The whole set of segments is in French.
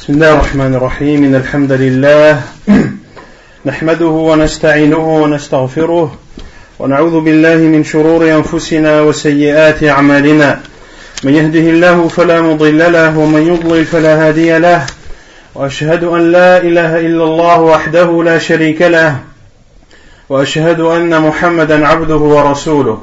بسم الله الرحمن الرحيم إن الحمد لله نحمده ونستعينه ونستغفره ونعوذ بالله من شرور أنفسنا وسيئات أعمالنا من يهده الله فلا مضل له ومن يضلل فلا هادي له وأشهد أن لا إله إلا الله وحده لا شريك له وأشهد أن محمدا عبده ورسوله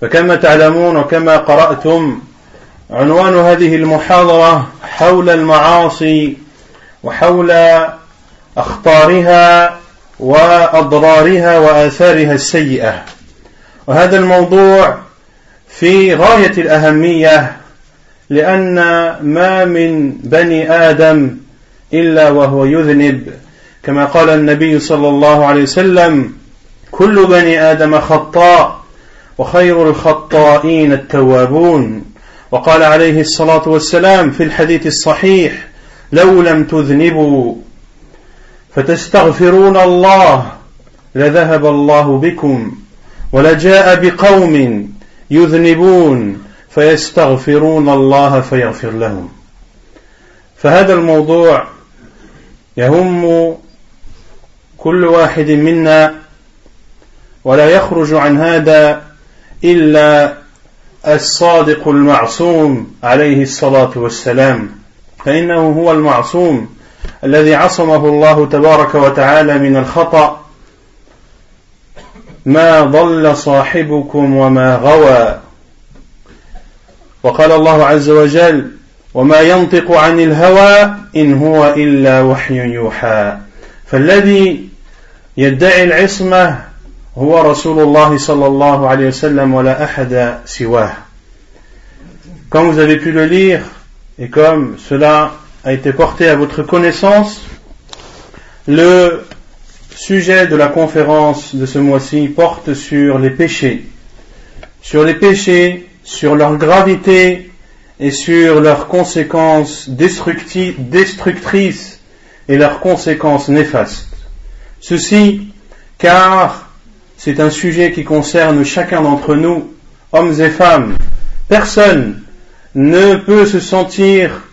فكما تعلمون وكما قرأتم عنوان هذه المحاضرة حول المعاصي وحول أخطارها وأضرارها وآثارها السيئة. وهذا الموضوع في غاية الأهمية لأن ما من بني آدم إلا وهو يذنب. كما قال النبي صلى الله عليه وسلم كل بني آدم خطاء وخير الخطائين التوابون. وقال عليه الصلاة والسلام في الحديث الصحيح لو لم تذنبوا فتستغفرون الله لذهب الله بكم ولجاء بقوم يذنبون فيستغفرون الله فيغفر لهم. فهذا الموضوع يهم كل واحد منا ولا يخرج عن هذا إلا الصادق المعصوم عليه الصلاة والسلام. فإنه هو المعصوم الذي عصمه الله تبارك وتعالى من الخطأ. ما ضل صاحبكم وما غوى. وقال الله عز وجل وما ينطق عن الهوى إن هو إلا وحي يوحى فالذي يدعي العصمة هو رسول الله صلى الله عليه وسلم ولا أحد سواه Comme vous avez pu le lire et comme cela a été porté à votre connaissance, le sujet de la conférence de ce mois-ci porte sur les péchés, sur les péchés, sur leur gravité et sur leurs conséquences destructrices et leurs conséquences néfastes. Ceci car c'est un sujet qui concerne chacun d'entre nous, hommes et femmes. Personne ne peut se sentir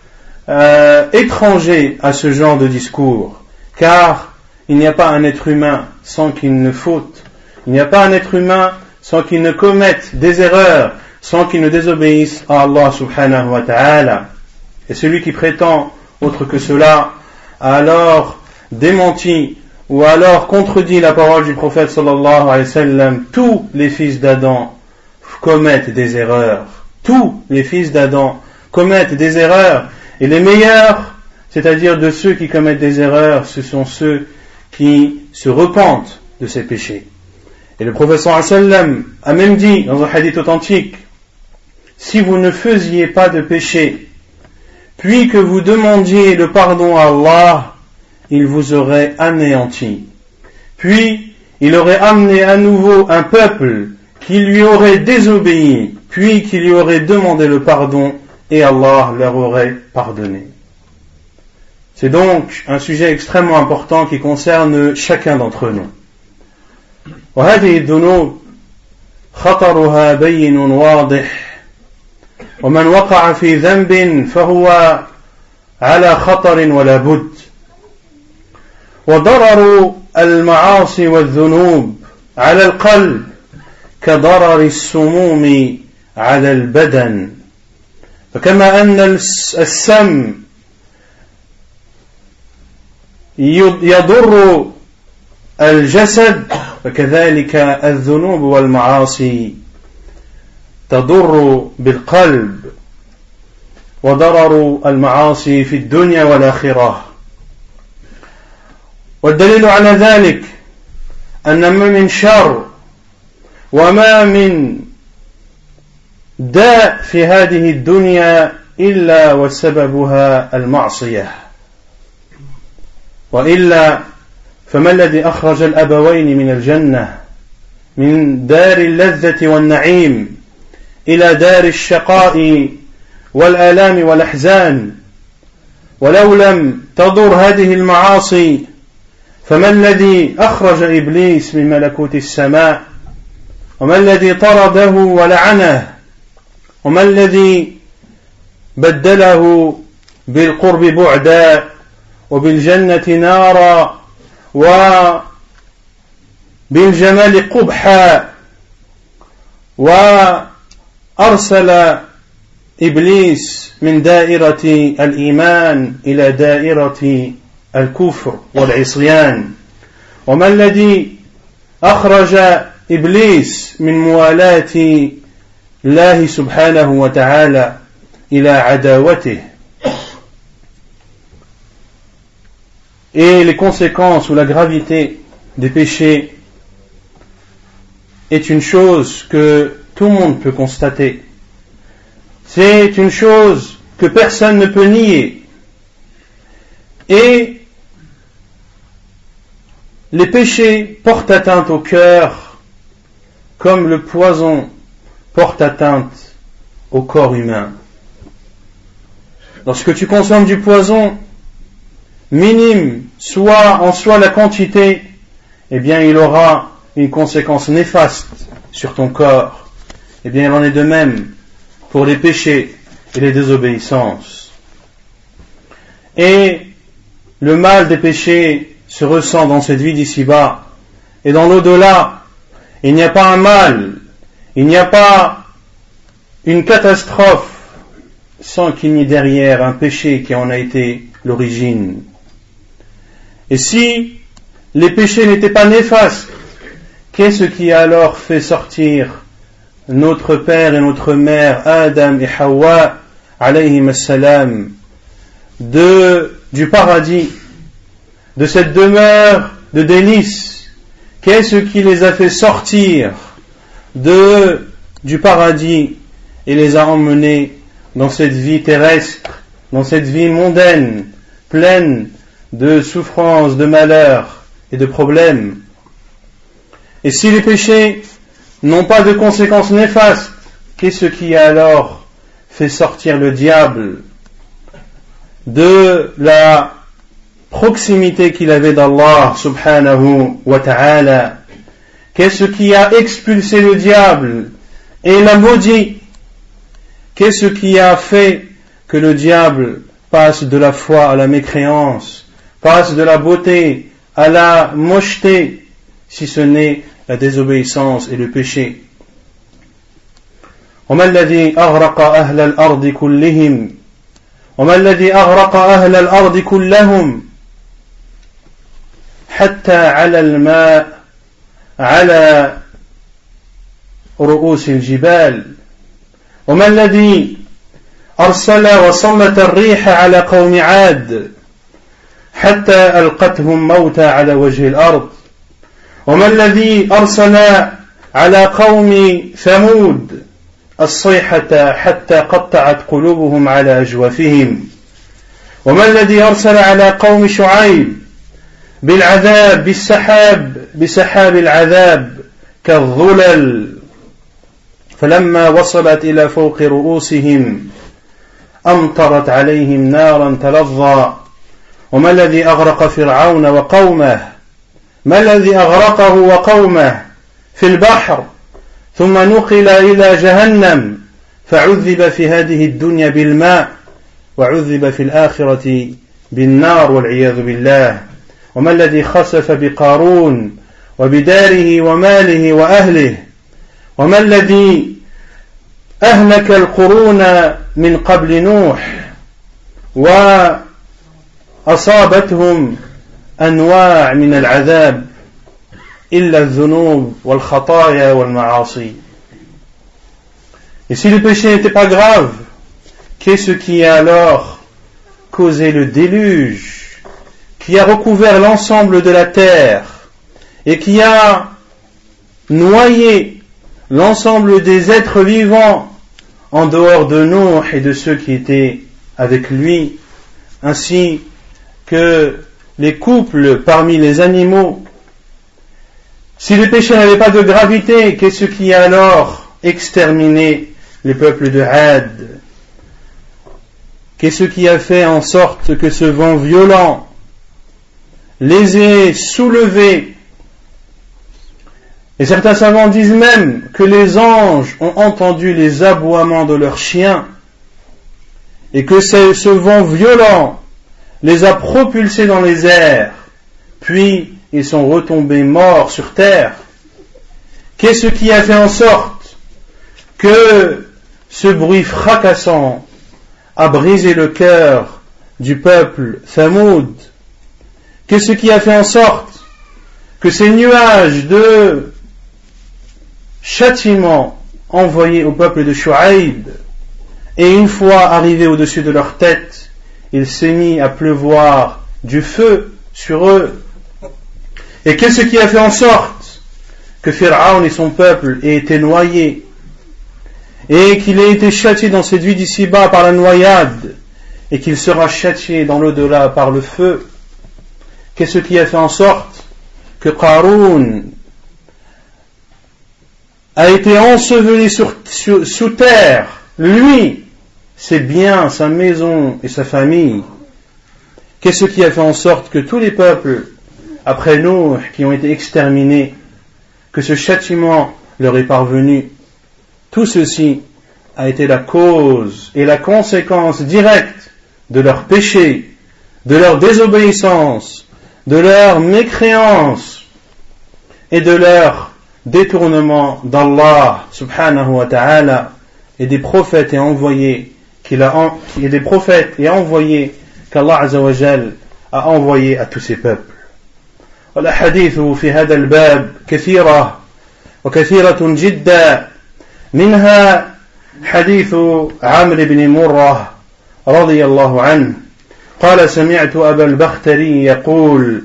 euh, étranger à ce genre de discours, car il n'y a pas un être humain sans qu'il ne faute, il n'y a pas un être humain sans qu'il ne commette des erreurs, sans qu'il ne désobéisse à Allah subhanahu wa ta'ala. Et celui qui prétend autre que cela a alors démenti ou alors contredit la parole du prophète sallallahu alayhi wa sallam, tous les fils d'Adam commettent des erreurs. Tous les fils d'Adam commettent des erreurs. Et les meilleurs, c'est-à-dire de ceux qui commettent des erreurs, ce sont ceux qui se repentent de ces péchés. Et le professeur sallam a même dit dans un hadith authentique, si vous ne faisiez pas de péché, puis que vous demandiez le pardon à Allah, il vous aurait anéanti. Puis il aurait amené à nouveau un peuple qui lui aurait désobéi, puis qui lui aurait demandé le pardon, et Allah leur aurait pardonné. C'est donc un sujet extrêmement important qui concerne chacun d'entre nous. وهذه الذنوب خطرها بين واضح ومن وقع في ذنب فهو على خطر ولا بد وضرر المعاصي والذنوب على القلب كضرر السموم على البدن. فكما أن السم يضر الجسد فكذلك الذنوب والمعاصي تضر بالقلب وضرر المعاصي في الدنيا والآخرة. والدليل على ذلك أن ما من شر وما من داء في هذه الدنيا إلا وسببها المعصية. وإلا فما الذي أخرج الأبوين من الجنة من دار اللذة والنعيم إلى دار الشقاء والآلام والأحزان؟ ولو لم تضر هذه المعاصي فما الذي أخرج إبليس من ملكوت السماء؟ وما الذي طرده ولعنه؟ وما الذي بدله بالقرب بعدا؟ وبالجنة نارا؟ وبالجمال قبحا؟ وأرسل إبليس من دائرة الإيمان إلى دائرة الكفر والعصيان وما الذي أخرج إبليس من موالاة الله سبحانه وتعالى إلى عداوته Et les conséquences ou la gravité des péchés est une chose que tout le monde peut constater. C'est une chose que personne ne peut nier. Et les péchés portent atteinte au cœur comme le poison porte atteinte au corps humain. Lorsque tu consommes du poison, minime soit en soi la quantité, eh bien il aura une conséquence néfaste sur ton corps. Eh bien il en est de même pour les péchés et les désobéissances. Et le mal des péchés se ressent dans cette vie d'ici-bas. Et dans l'au-delà, il n'y a pas un mal, il n'y a pas une catastrophe sans qu'il n'y ait derrière un péché qui en a été l'origine. Et si les péchés n'étaient pas néfastes, qu'est-ce qui a alors fait sortir notre père et notre mère, Adam et Hawa, alayhim salam, du paradis, de cette demeure de délices, qu'est-ce qui les a fait sortir de, du paradis et les a emmenés dans cette vie terrestre, dans cette vie mondaine, pleine de souffrances, de malheurs et de problèmes? Et si les péchés n'ont pas de conséquences néfastes, qu'est-ce qui a alors fait sortir le diable de la proximité qu'il avait d'Allah subhanahu wa ta'ala Qu'est-ce qui a expulsé le diable et l'a maudit Qu'est-ce qui a fait que le diable passe de la foi à la mécréance passe de la beauté à la mocheté, si ce n'est la désobéissance et le péché. وما الذي أغرق أهل الأرض كلهم وما الذي أغرق أهل الأرض كلهم حتى على الماء على رؤوس الجبال. وما الذي أرسل وصمت الريح على قوم عاد حتى ألقتهم موتى على وجه الأرض؟ وما الذي أرسل على قوم ثمود الصيحة حتى قطعت قلوبهم على أجوافهم؟ وما الذي أرسل على قوم شعيب بالعذاب بالسحاب بسحاب العذاب كالظلل. فلما وصلت إلى فوق رؤوسهم أمطرت عليهم نارا تلظى. وما الذي أغرق فرعون وقومه؟ ما الذي أغرقه وقومه؟ في البحر. ثم نقل إلى جهنم فعذب في هذه الدنيا بالماء وعذب في الآخرة بالنار والعياذ بالله. وما الذي خسف بقارون وبداره وماله وأهله؟ وما الذي أهلك القرون من قبل نوح و أصابتهم أنواع من العذاب إلا الذنوب والخطايا والمعاصي. Et si le péché n'était pas grave, qu'est-ce qui a alors causé le déluge, qui a recouvert l'ensemble de la terre et qui a noyé l'ensemble des êtres vivants en dehors de nous et de ceux qui étaient avec lui, ainsi que les couples parmi les animaux. Si le péché n'avait pas de gravité, qu'est-ce qui a alors exterminé les peuples de Had? Qu'est-ce qui a fait en sorte que ce vent violent les ait soulevés. Et certains savants disent même que les anges ont entendu les aboiements de leurs chiens et que ce vent violent les a propulsés dans les airs, puis ils sont retombés morts sur terre. Qu'est-ce qui a fait en sorte que ce bruit fracassant a brisé le cœur du peuple Thamoud? Qu'est-ce qui a fait en sorte que ces nuages de châtiment envoyés au peuple de Shu'aib et une fois arrivés au-dessus de leur tête, il s'est mis à pleuvoir du feu sur eux. Et qu'est-ce qui a fait en sorte que Pharaon et son peuple aient été noyés et qu'il ait été châtié dans cette vie d'ici-bas par la noyade et qu'il sera châtié dans l'au-delà par le feu? Qu'est-ce qui a fait en sorte que Qarun a été enseveli sous terre, lui, ses biens, sa maison et sa famille. Qu'est-ce qui a fait en sorte que tous les peuples, après nous, qui ont été exterminés, que ce châtiment leur est parvenu. Tout ceci a été la cause et la conséquence directe de leur péché, de leur désobéissance, de leur mécréance et de leur détournement d'Allah subhanahu wa ta'ala et des prophètes et envoyés qu'il a, et des prophètes et envoyés qu'Allah azawajal a envoyés à tous ces peuples. والأحاديث في هذا الباب كثيرة وكثيرة جدا منها حديث عمرو بن مرة رضي الله عنه قال سمعت أبا البختري يقول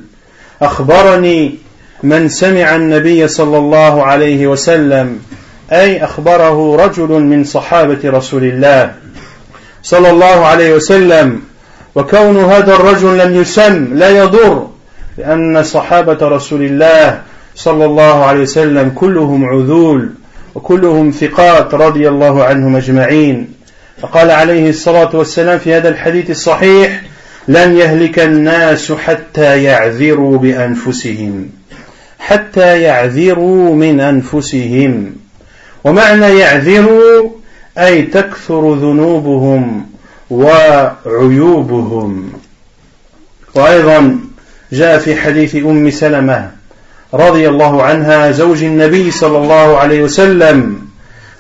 أخبرني من سمع النبي صلى الله عليه وسلم أي أخبره رجل من صحابة رسول الله صلى الله عليه وسلم وكون هذا الرجل لم يسم لا يضر لأن صحابة رسول الله صلى الله عليه وسلم كلهم عذول وكلهم ثقات رضي الله عنهم أجمعين. فقال عليه الصلاة والسلام في هذا الحديث الصحيح لن يهلك الناس حتى يعذروا بأنفسهم. حتى يعذروا من أنفسهم. ومعنى يعذروا أي تكثر ذنوبهم وعيوبهم. وأيضا جاء في حديث أم سلمة رضي الله عنها زوج النبي صلى الله عليه وسلم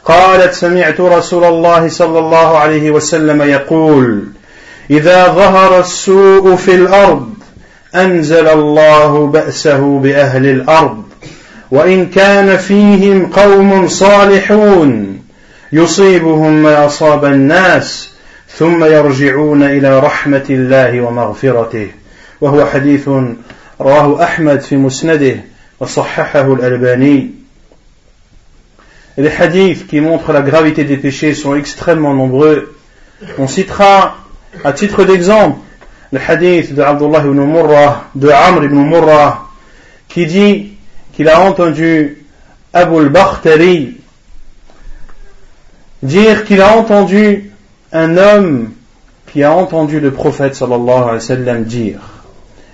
قالت سمعت رسول الله صلى الله عليه وسلم يقول إذا ظهر السوء في الأرض أنزل الله بأسه بأهل الأرض. وإن كان فيهم قوم صالحون يصيبهم ما أصاب الناس ثم يرجعون إلى رحمة الله ومغفرته. وهو حديث رواه أحمد في مسنده وصححه الألباني. Les hadiths qui montrent la gravité des péchés sont extrêmement nombreux. On citera à titre d'exemple le hadith de Abdullah ibn Murrah, de Amr ibn Murrah, qui dit qu'il a entendu Abu al-Bakhtari dire qu'il a entendu un homme qui a entendu le prophète sallallahu alayhi wa sallam dire.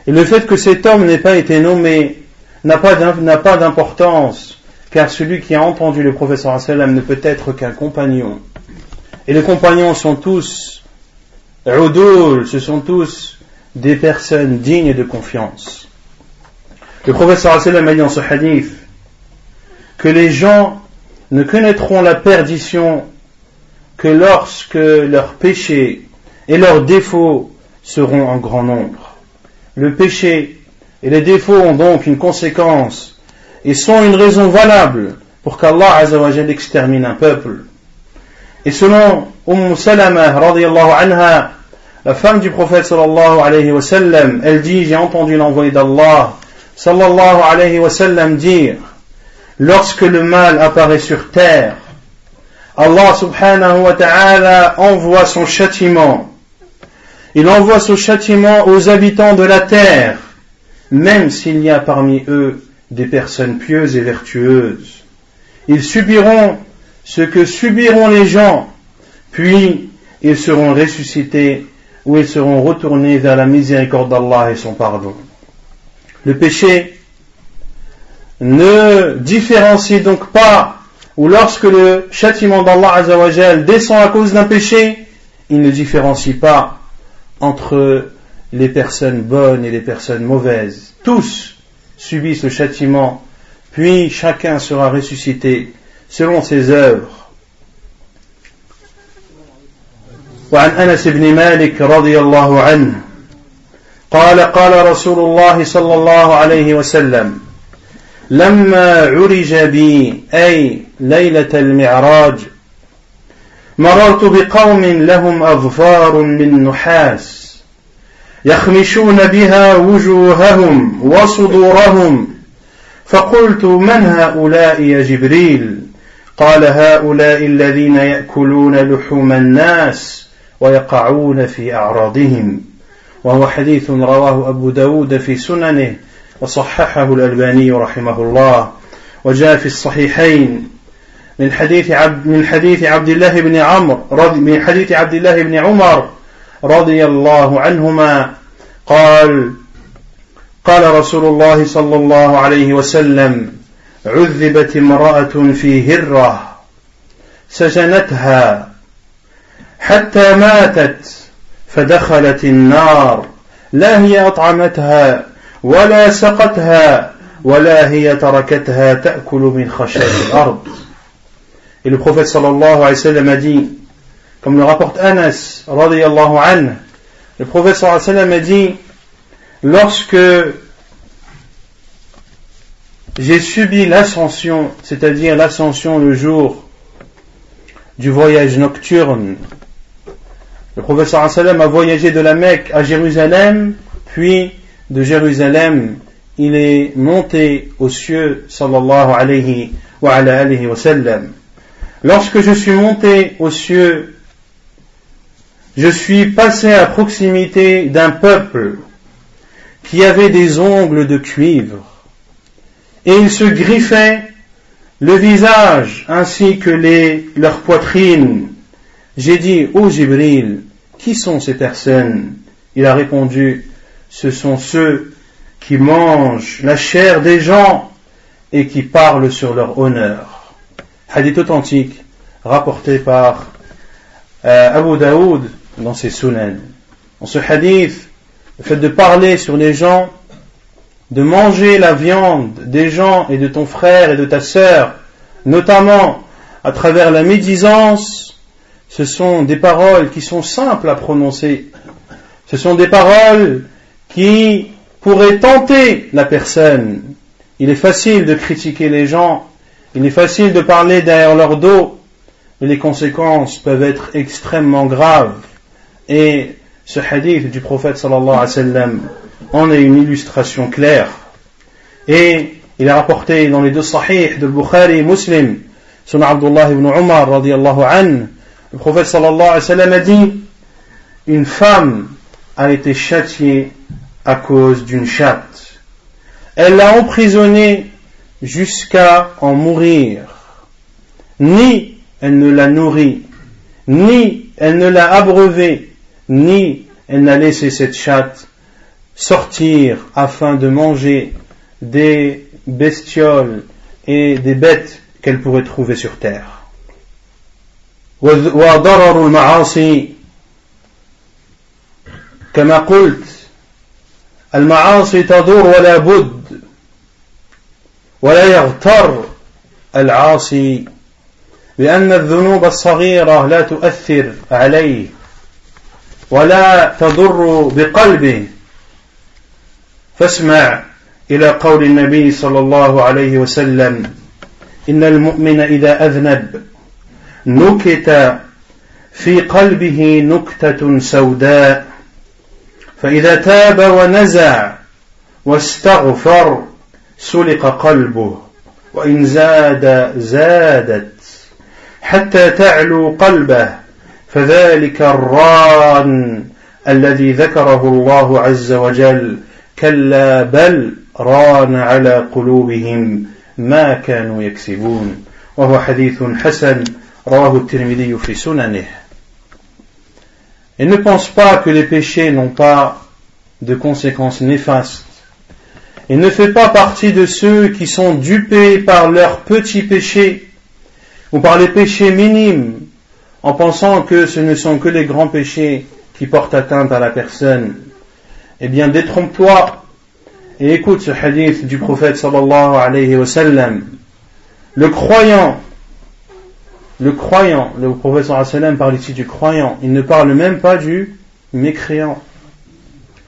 Et le fait que cet homme n'ait pas été nommé n'a pas d'importance, car celui qui a entendu le prophète sallallahu alayhi wa sallam ne peut être qu'un compagnon. Et les compagnons sont tous Udoul, ce sont tous des personnes dignes de confiance. Le prophète sallallahu a dit dans ce hadith que les gens ne connaîtront la perdition que lorsque leurs péchés et leurs défauts seront en grand nombre. Le péché et les défauts ont donc une conséquence et sont une raison valable pour qu'Allah Azzawajal extermine un peuple. Et selon Umm Salama anha, la femme du prophète sallallahu alayhi wa sallam, elle dit, j'ai entendu l'envoyé d'Allah sallallahu alayhi wa sallam dire, lorsque le mal apparaît sur terre, Allah subhanahu wa ta'ala envoie son châtiment. Il envoie son châtiment aux habitants de la terre, même s'il y a parmi eux des personnes pieuses et vertueuses. Ils subiront ce que subiront les gens, puis ils seront ressuscités ou ils seront retournés vers la miséricorde d'Allah et son pardon. Le péché ne différencie donc pas, ou lorsque le châtiment d'Allah descend à cause d'un péché, il ne différencie pas entre les personnes bonnes et les personnes mauvaises. Tous subissent le châtiment, puis chacun sera ressuscité selon ses œuvres. وعن أنس بن مالك رضي الله عنه قال قال رسول الله صلى الله عليه وسلم لما عرج بي أي ليلة المعراج مررت بقوم لهم أظفار من نحاس يخمشون بها وجوههم وصدورهم فقلت من هؤلاء يا جبريل قال هؤلاء الذين يأكلون لحوم الناس ويقعون في أعراضهم. وهو حديث رواه أبو داود في سننه وصححه الألباني رحمه الله وجاء في الصحيحين من حديث عبد من حديث عبد الله بن عمرو من حديث عبد الله بن عمر رضي الله عنهما قال قال رسول الله صلى الله عليه وسلم عذبت امرأة في هرة سجنتها حتى ماتت فدخلت النار لا هي اطعمتها ولا سقتها ولا هي تركتها تاكل من خشاش الارض Et le prophète sallallahu alayhi wa sallam a dit, comme le rapporte Anas radiyallahu anhu, le prophète sallallahu alayhi wa sallam a dit, lorsque j'ai subi l'ascension, c'est-à-dire l'ascension le jour du voyage nocturne, le prophète a voyagé de la Mecque à Jérusalem, puis de Jérusalem, il est monté aux cieux sallallahu alayhi wa, alayhi wa. Lorsque je suis monté aux cieux, je suis passé à proximité d'un peuple qui avait des ongles de cuivre, et ils se griffaient le visage ainsi que les, leurs poitrines. J'ai dit, ô Jibril, qui sont ces personnes? Il a répondu, ce sont ceux qui mangent la chair des gens et qui parlent sur leur honneur hadith authentique rapporté par euh, Abu Daoud dans ses sunan. Dans ce hadith, le fait de parler sur les gens, de manger la viande des gens et de ton frère et de ta sœur, notamment à travers la médisance, ce sont des paroles qui sont simples à prononcer. Ce sont des paroles qui pourraient tenter la personne. Il est facile de critiquer les gens il est facile de parler derrière leur dos, mais les conséquences peuvent être extrêmement graves. Et ce hadith du prophète sallallahu alayhi wa sallam en est une illustration claire. Et il est rapporté dans les deux sahih de Bukhari et Muslim, son Abdullah ibn Umar radiallahu an, le prophète sallallahu alayhi wa sallam a dit, une femme a été châtiée à cause d'une chatte. Elle l'a emprisonnée jusqu'à en mourir. Ni elle ne l'a nourri, ni elle ne l'a abreuvé, ni elle n'a laissé cette chatte sortir afin de manger des bestioles et des bêtes qu'elle pourrait trouver sur terre. كما قلت المعاصي تضر ولا بد ولا يغتر العاصي بأن الذنوب الصغيرة لا تؤثر عليه ولا تضر بقلبه. فاسمع إلى قول النبي صلى الله عليه وسلم إن المؤمن إذا أذنب نكت في قلبه نكتة سوداء فإذا تاب ونزع واستغفر سلق قلبه وإن زاد زادت حتى تعلو قلبه فذلك الران الذي ذكره الله عز وجل كلا بل ران على قلوبهم ما كانوا يكسبون. وهو حديث حسن Et ne pense pas que les péchés n'ont pas de conséquences néfastes. Et ne fais pas partie de ceux qui sont dupés par leurs petits péchés ou par les péchés minimes en pensant que ce ne sont que les grands péchés qui portent atteinte à la personne. Eh bien, détrompe-toi et écoute ce hadith du prophète sallallahu alayhi wa sallam. Le croyant le croyant, le wa sallam parle ici du croyant, il ne parle même pas du mécréant.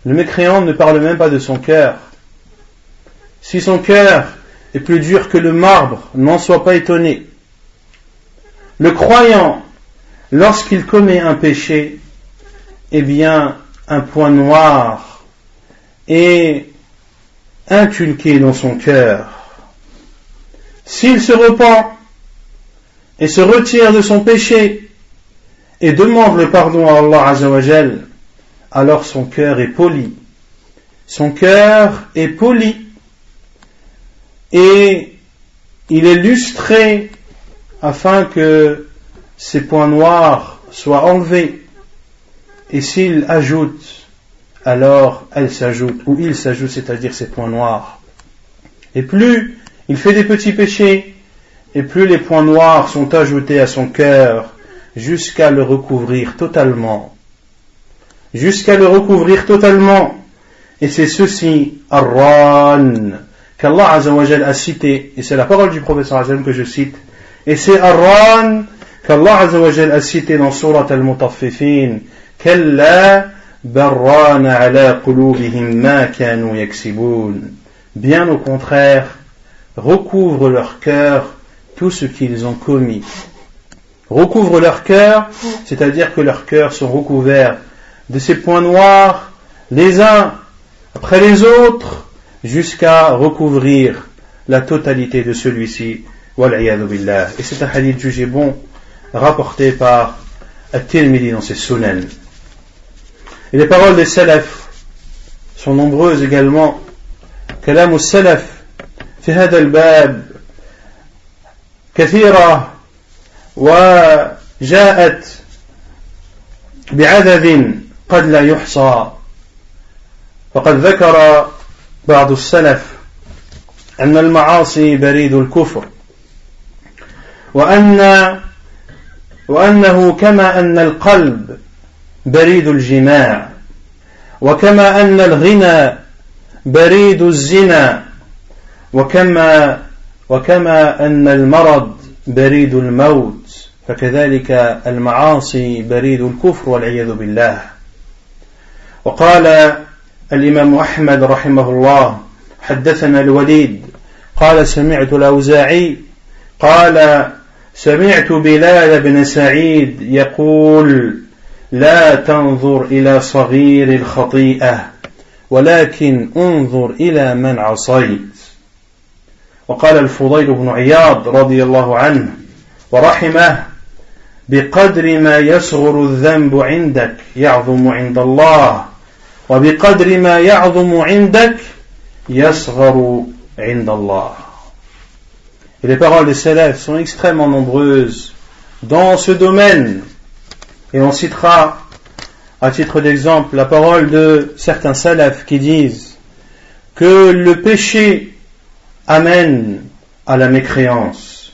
Le mécréant ne parle même pas de son cœur. Si son cœur est plus dur que le marbre, n'en sois pas étonné. Le croyant, lorsqu'il commet un péché, eh bien, un point noir est inculqué dans son cœur. S'il se repent et se retire de son péché et demande le pardon à Allah Azzawajal, alors son cœur est poli. Son cœur est poli et il est lustré afin que ces points noirs soient enlevés. Et s'il ajoute, alors elle s'ajoute, ou il s'ajoute, c'est-à-dire ces points noirs. Et plus il fait des petits péchés, et plus les points noirs sont ajoutés à son cœur, jusqu'à le recouvrir totalement. Jusqu'à le recouvrir totalement. Et c'est ceci, Arran, qu'Allah a cité, et c'est la parole du professeur Azam que je cite, et c'est Arran qu'Allah Azzawajal a cité dans Surat al-Mutaffifin, Kalla barrana ala qulubihim ma kanu. Bien au contraire, recouvre leur cœur tout ce qu'ils ont commis. Recouvre leur cœur, c'est-à-dire que leurs cœurs sont recouverts de ces points noirs, les uns après les autres, jusqu'à recouvrir la totalité de celui-ci. Et c'est un hadith jugé bon, rapporté par At-Tirmidhi dans ses sunan. Et les paroles des salaf sont nombreuses également. كلام السلف في هذا الباب كثيرة وجاءت بعدد قد لا يحصى. فقد ذكر بعض السلف أن المعاصي بريد الكفر وأن وأنه كما أن القلب بريد الجماع وكما أن الغنى بريد الزنا وكما وكما أن المرض بريد الموت فكذلك المعاصي بريد الكفر والعياذ بالله. وقال الإمام أحمد رحمه الله حدثنا الوليد قال سمعت الأوزاعي قال سمعت بلال بن سعيد يقول لا تنظر إلى صغير الخطيئة ولكن انظر إلى من عصيت. وقال الفضيل بن عياض رضي الله عنه ورحمه بقدر ما يصغر الذنب عندك يعظم عند الله وبقدر ما يعظم عندك يصغر عند الله Et les paroles des salafs sont extrêmement nombreuses dans ce domaine. Et on citera, à titre d'exemple, la parole de certains salafs qui disent que le péché amène à la mécréance.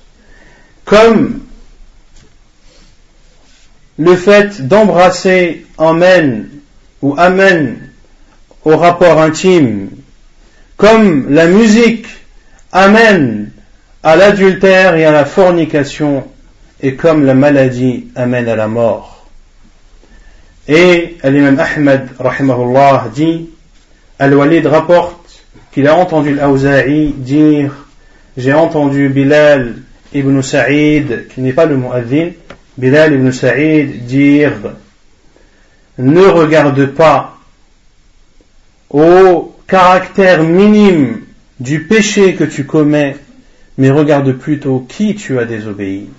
Comme le fait d'embrasser emmène ou amène au rapport intime, comme la musique amène à l'adultère et à la fornication, et comme la maladie amène à la mort. Et l'imam Ahmed, rahimahullah, dit, Al-Walid rapporte qu'il a entendu l'Aouza'i dire J'ai entendu Bilal ibn Sa'id, qui n'est pas le mu'adhin, Bilal ibn Sa'id dire Ne regarde pas au caractère minime du péché que tu commets, mais regarde plutôt qui tu as désobéi.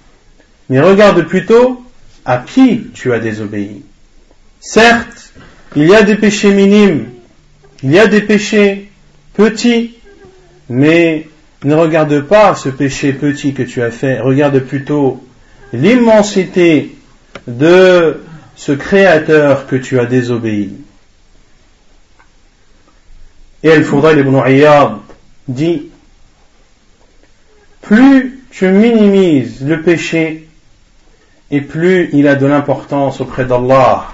Mais regarde plutôt à qui tu as désobéi. Certes, il y a des péchés minimes, il y a des péchés petits, mais ne regarde pas ce péché petit que tu as fait, regarde plutôt l'immensité de ce créateur que tu as désobéi. Et el faudrait ibn Iyad dit, plus tu minimises le péché, et plus il a de l'importance auprès d'Allah.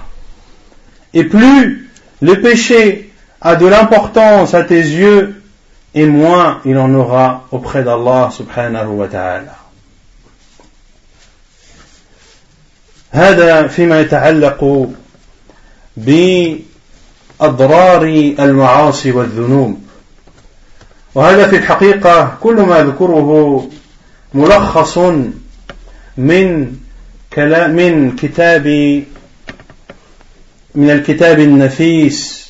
Et plus le péché a de l'importance à tes yeux, et moins il en aura auprès d'Allah subhanahu wa ta'ala. هذا فيما يتعلق بأضرار المعاصي والذنوب وهذا في الحقيقة كل ما أذكره ملخص من كلام من كتاب من الكتاب النفيس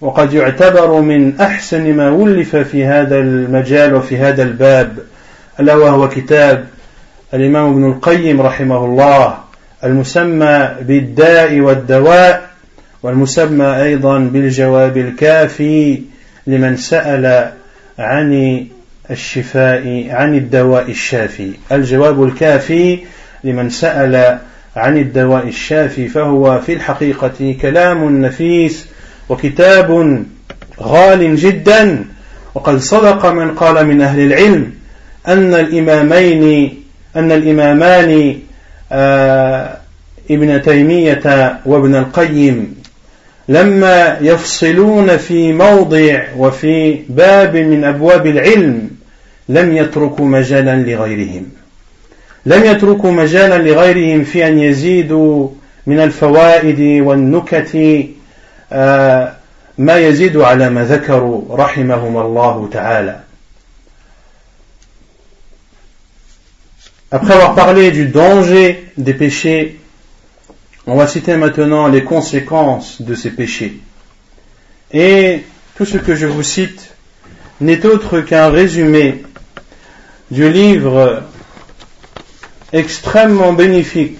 وقد يعتبر من أحسن ما ولف في هذا المجال وفي هذا الباب ألا وهو كتاب الإمام ابن القيم رحمه الله المسمى بالداء والدواء والمسمى أيضا بالجواب الكافي لمن سأل عن الشفاء عن الدواء الشافي. الجواب الكافي لمن سأل عن الدواء الشافي فهو في الحقيقة كلام نفيس وكتاب غال جدا. وقد صدق من قال من أهل العلم أن الإمامين أن الإمامان آه ابن تيمية وابن القيم لما يفصلون في موضع وفي باب من أبواب العلم لم يتركوا مجالا لغيرهم. لم يتركوا مجالا لغيرهم في أن يزيدوا من الفوائد والنكت ما يزيد على ما ذكروا رحمهم الله تعالى Après avoir parlé du danger des péchés, on va citer maintenant les conséquences de ces péchés. Et tout ce que je vous cite n'est autre qu'un résumé du livre extrêmement bénéfique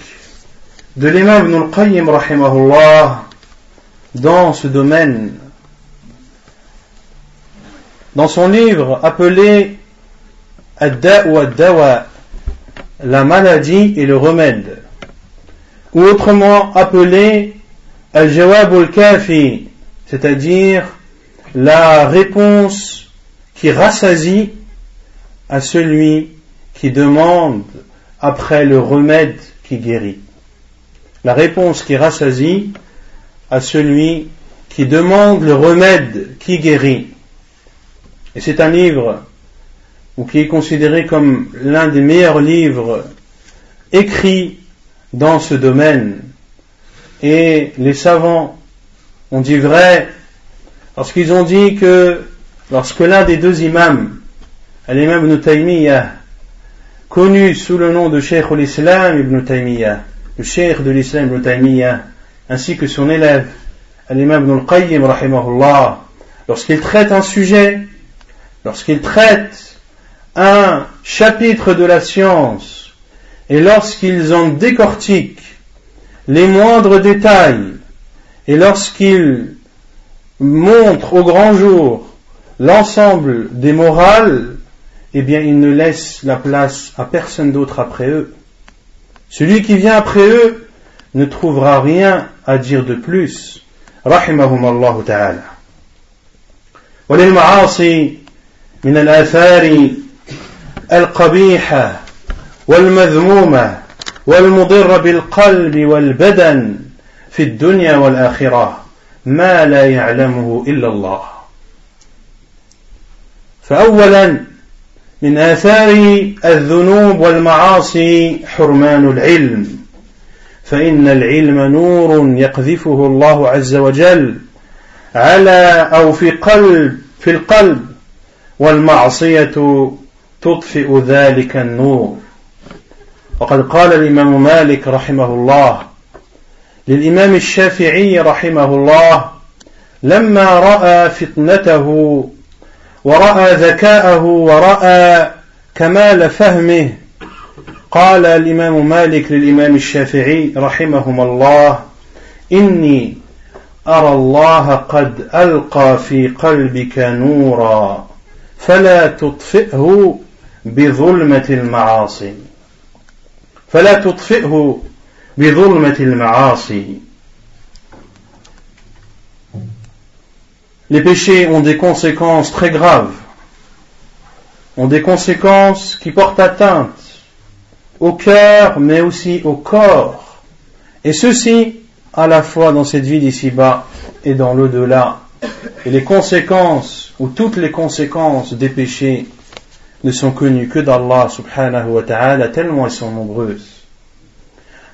de l'imam Ibn al-Qayyim rahimahullah dans ce domaine. Dans son livre appelé Ad-Da ou Ad-Dawa, la maladie et le remède, ou autrement appelé Al-Jawab al-Kafi, c'est-à-dire la réponse qui rassasie à celui qui demande après le remède qui guérit. La réponse qui rassasie à celui qui demande le remède qui guérit. Et c'est un livre qui est considéré comme l'un des meilleurs livres écrits dans ce domaine. Et les savants ont dit vrai lorsqu'ils ont dit que lorsque l'un des deux imams, l'imam Ibn Taymiyyah, connu sous le nom de Cheikh l'Islam Ibn Taymiyyah, le Cheikh de l'Islam Ibn Taymiyyah, ainsi que son élève, l'imam Ibn al-Qayyim, lorsqu'il traite un sujet, lorsqu'il traite un chapitre de la science, et lorsqu'ils en décortiquent les moindres détails, et lorsqu'ils montrent au grand jour l'ensemble des morales, eh bien, ils ne laissent la place à personne d'autre après eux. Celui qui vient après eux ne trouvera rien à dire de plus. رحمهم الله تعالى. وللمعاصي من الآثار القبيحة والمذمومة والمضرة بالقلب والبدن في الدنيا والآخرة ما لا يعلمه إلا الله. فأولا من آثار الذنوب والمعاصي حرمان العلم فإن العلم نور يقذفه الله عز وجل على أو في قلب في القلب والمعصية تطفئ ذلك النور. وقد قال الإمام مالك رحمه الله للإمام الشافعي رحمه الله لما رأى فتنته ورأى ذكاءه ورأى كمال فهمه قال الإمام مالك للإمام الشافعي رحمهما الله إني أرى الله قد ألقى في قلبك نورا فلا تطفئه بظلمة المعاصي. فلا تطفئه بظلمة المعاصي. Les péchés ont des conséquences très graves, ont des conséquences qui portent atteinte au cœur, mais aussi au corps. Et ceci, à la fois dans cette vie d'ici-bas et dans l'au-delà. Et les conséquences, ou toutes les conséquences des péchés, ne sont connues que d'Allah subhanahu wa ta'ala, tellement elles sont nombreuses.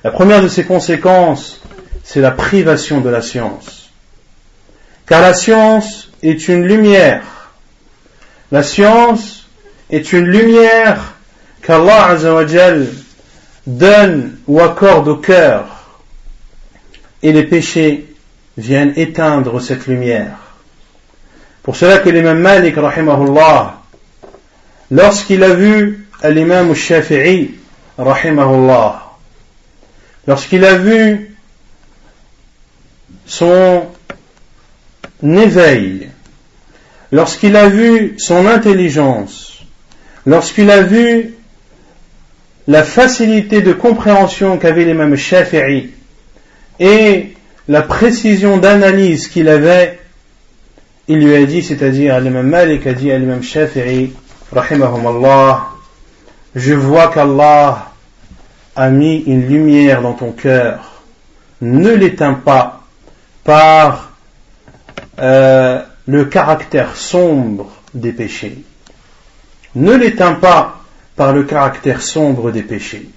La première de ces conséquences, c'est la privation de la science. Car la science est une lumière. La science est une lumière qu'Allah donne ou accorde au cœur et les péchés viennent éteindre cette lumière. Pour cela que l'imam Malik, rahimahullah, lorsqu'il a vu l'imam Shafi'i, rahimahullah, lorsqu'il a vu son éveil, lorsqu'il a vu son intelligence, lorsqu'il a vu la facilité de compréhension qu'avait l'imam Shafi'i et la précision d'analyse qu'il avait, il lui a dit, c'est-à-dire l'imam Malik a dit à l'imam Shafi'i, rahimahumallah, je vois qu'Allah a mis une lumière dans ton cœur. Ne l'éteins pas par euh, le caractère sombre des péchés. Ne l'éteins pas par le caractère sombre des péchés.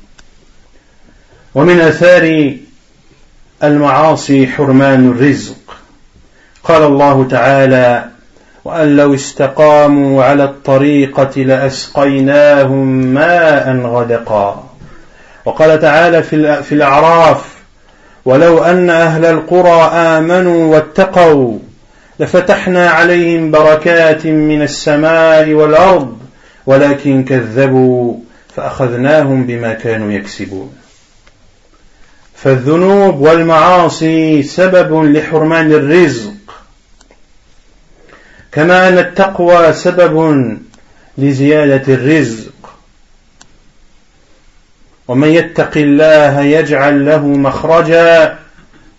المعاصي حرمان الرزق قال الله تعالى وأن لو استقاموا على الطريقة لأسقيناهم ماء غدقا وقال تعالى في الأعراف ولو أن أهل القرى آمنوا واتقوا لفتحنا عليهم بركات من السماء والأرض ولكن كذبوا فأخذناهم بما كانوا يكسبون. فالذنوب والمعاصي سبب لحرمان الرزق. كما أن التقوى سبب لزيادة الرزق. ومن يتق الله يجعل له مخرجا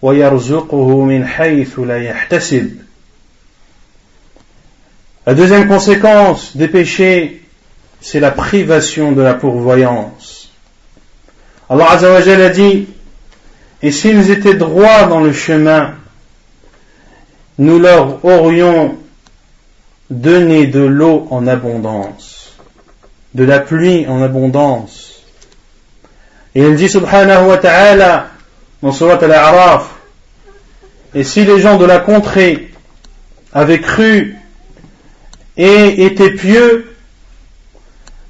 ويرزقه من حيث لا يحتسب. La deuxième conséquence des péchés, c'est la privation de la pourvoyance. Allah Azza wa Jalla dit Et s'ils étaient droits dans le chemin, nous leur aurions donné de l'eau en abondance, de la pluie en abondance. Et il dit subhanahu wa ta'ala dans al-A'raf, et si les gens de la contrée avaient cru et étaient pieux,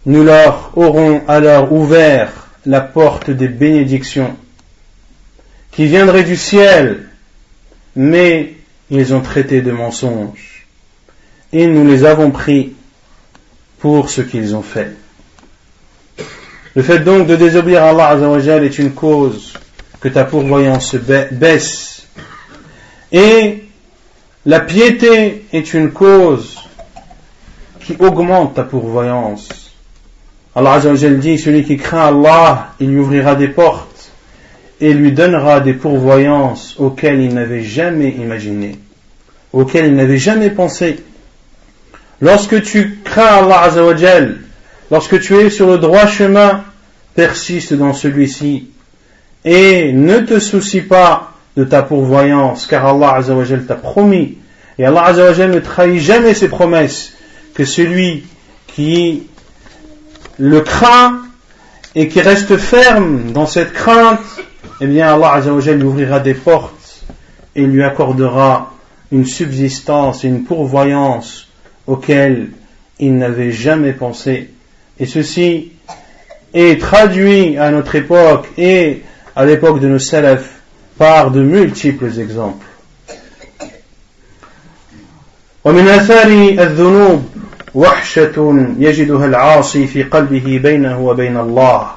nous leur aurons alors ouvert la porte des bénédictions qui viendraient du ciel, mais ils ont traité de mensonges. Et nous les avons pris pour ce qu'ils ont fait. Le fait donc de désobéir à Allah est une cause que ta pourvoyance baisse. Et la piété est une cause qui augmente ta pourvoyance. Allah Azzawajal dit, celui qui craint Allah, il lui ouvrira des portes et lui donnera des pourvoyances auxquelles il n'avait jamais imaginé, auxquelles il n'avait jamais pensé. Lorsque tu crains Allah Azzawajal, lorsque tu es sur le droit chemin, persiste dans celui-ci et ne te soucie pas de ta pourvoyance, car Allah Azzawajal t'a promis, et Allah Azzawajal ne trahit jamais ses promesses, que celui qui le craint et qui reste ferme dans cette crainte, eh bien Allah Azzawajal lui ouvrira des portes et lui accordera une subsistance et une pourvoyance auxquels il n'avait jamais pensé. Et ceci est traduit à notre époque et à l'époque de nos salafs par de multiples exemples. ومن آثار الذنوب وحشة يجدها العاصي في قلبه بينه وبين الله.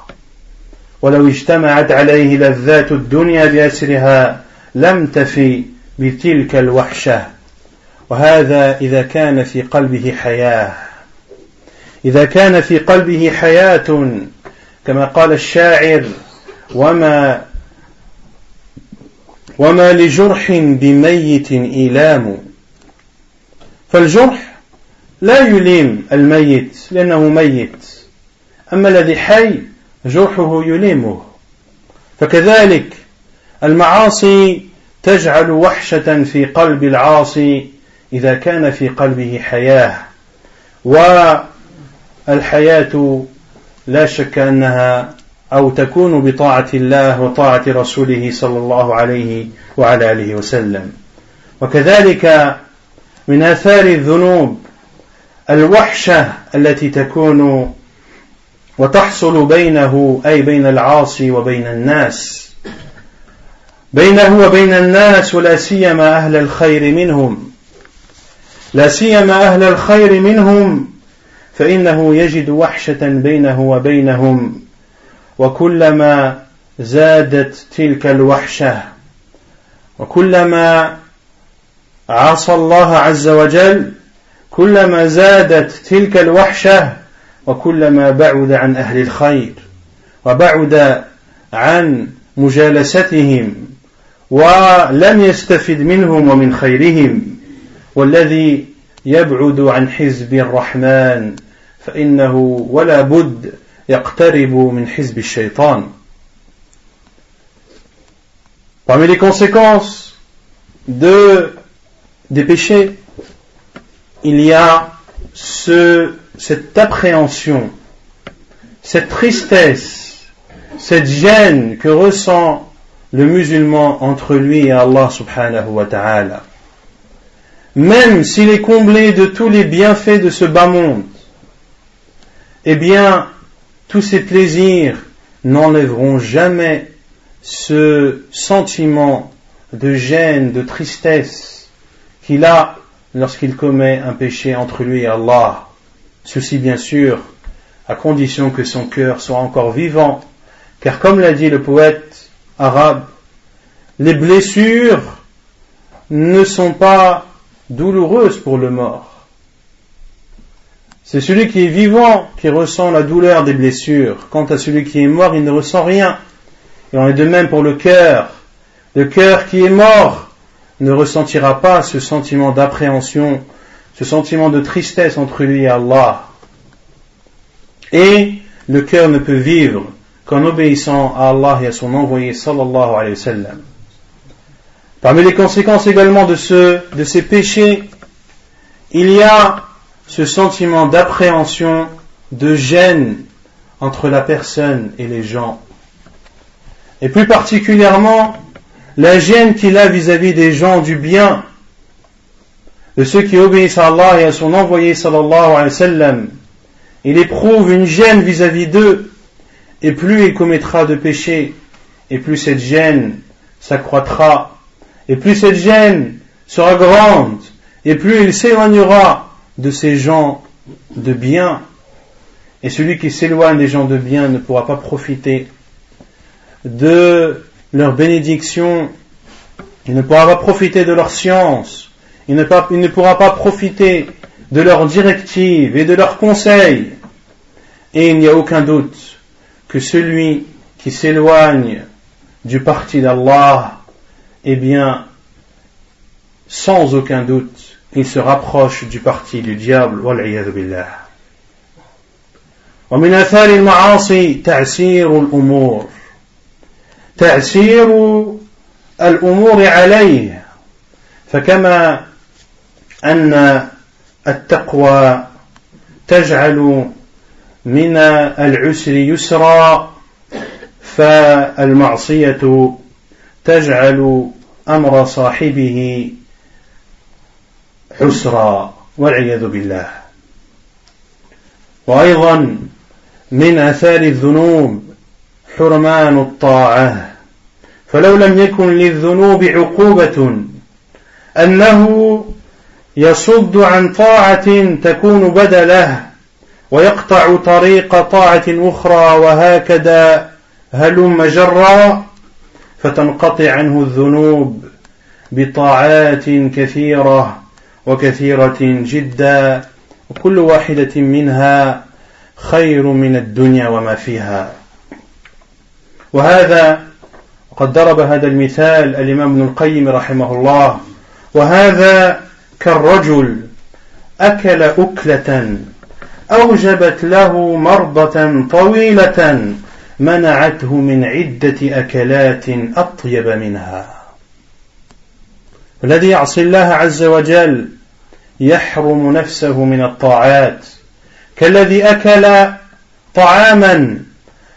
ولو اجتمعت عليه لذات الدنيا بأسرها لم تفي بتلك الوحشة. وهذا إذا كان في قلبه حياة. إذا كان في قلبه حياة كما قال الشاعر وما وما لجرح بميت إيلام. فالجرح لا يليم الميت لأنه ميت. أما الذي حي جرحه يليمه. فكذلك المعاصي تجعل وحشة في قلب العاصي إذا كان في قلبه حياة. والحياة لا شك أنها أو تكون بطاعة الله وطاعة رسوله صلى الله عليه وعلى آله وسلم. وكذلك من آثار الذنوب الوحشة التي تكون وتحصل بينه أي بين العاصي وبين الناس. بينه وبين الناس ولا سيما أهل الخير منهم. لا سيما أهل الخير منهم فإنه يجد وحشة بينه وبينهم. وكلما زادت تلك الوحشة وكلما عصى الله عز وجل كلما زادت تلك الوحشة وكلما بعد عن أهل الخير وبعد عن مجالستهم ولم يستفد منهم ومن خيرهم والذي يبعد عن حزب الرحمن فإنه ولا بد يقترب من حزب الشيطان. Parmi les conséquences de, des péchés, il y a ce, cette appréhension, cette tristesse, cette gêne que ressent le musulman entre lui et Allah subhanahu wa ta'ala. Même s'il est comblé de tous les bienfaits de ce bas monde, eh bien, tous ces plaisirs n'enlèveront jamais ce sentiment de gêne, de tristesse qu'il a lorsqu'il commet un péché entre lui et Allah. Ceci bien sûr à condition que son cœur soit encore vivant, car comme l'a dit le poète arabe, les blessures ne sont pas douloureuses pour le mort. C'est celui qui est vivant qui ressent la douleur des blessures. Quant à celui qui est mort, il ne ressent rien. Et on est de même pour le cœur. Le cœur qui est mort ne ressentira pas ce sentiment d'appréhension, ce sentiment de tristesse entre lui et Allah. Et le cœur ne peut vivre qu'en obéissant à Allah et à son envoyé sallallahu alayhi wa sallam. Parmi les conséquences également de, ce, de ces péchés, il y a ce sentiment d'appréhension, de gêne entre la personne et les gens. Et plus particulièrement, la gêne qu'il a vis-à-vis des gens du bien, de ceux qui obéissent à Allah et à son envoyé sallallahu alayhi wa. Il éprouve une gêne vis-à-vis d'eux, et plus il commettra de péchés, et plus cette gêne s'accroîtra, et plus cette gêne sera grande, et plus il s'éloignera de ces gens de bien. Et celui qui s'éloigne des gens de bien ne pourra pas profiter de leur bénédiction, il ne pourra pas profiter de leur science, il ne, il ne pourra pas profiter de leurs directives et de leurs conseils. Et il n'y a aucun doute que celui qui s'éloigne du parti d'Allah, eh bien, sans aucun doute, il se rapproche du parti du diable والعياذ بالله ومن آثار المعاصي تعسير الأمور تعسير الأمور عليه. فكما أن التقوى تجعل من العسر يسرا فالمعصية تجعل أمر صاحبه عسرا والعياذ بالله. وأيضا من آثار الذنوب حرمان الطاعة. فلو لم يكن للذنوب عقوبة أنه يصد عن طاعة تكون بدلة ويقطع طريق طاعة أخرى وهكذا هلم جرا فتنقطع عنه الذنوب بطاعات كثيرة وكثيرة جدا وكل واحدة منها خير من الدنيا وما فيها. وهذا وقد ضرب هذا المثال الإمام ابن القيم رحمه الله. وهذا كالرجل أكل أكلة أوجبت له مرضة طويلة منعته من عدة أكلات أطيب منها. الذي يعصي الله عز وجل يحرم نفسه من الطاعات. كالذي أكل طعاما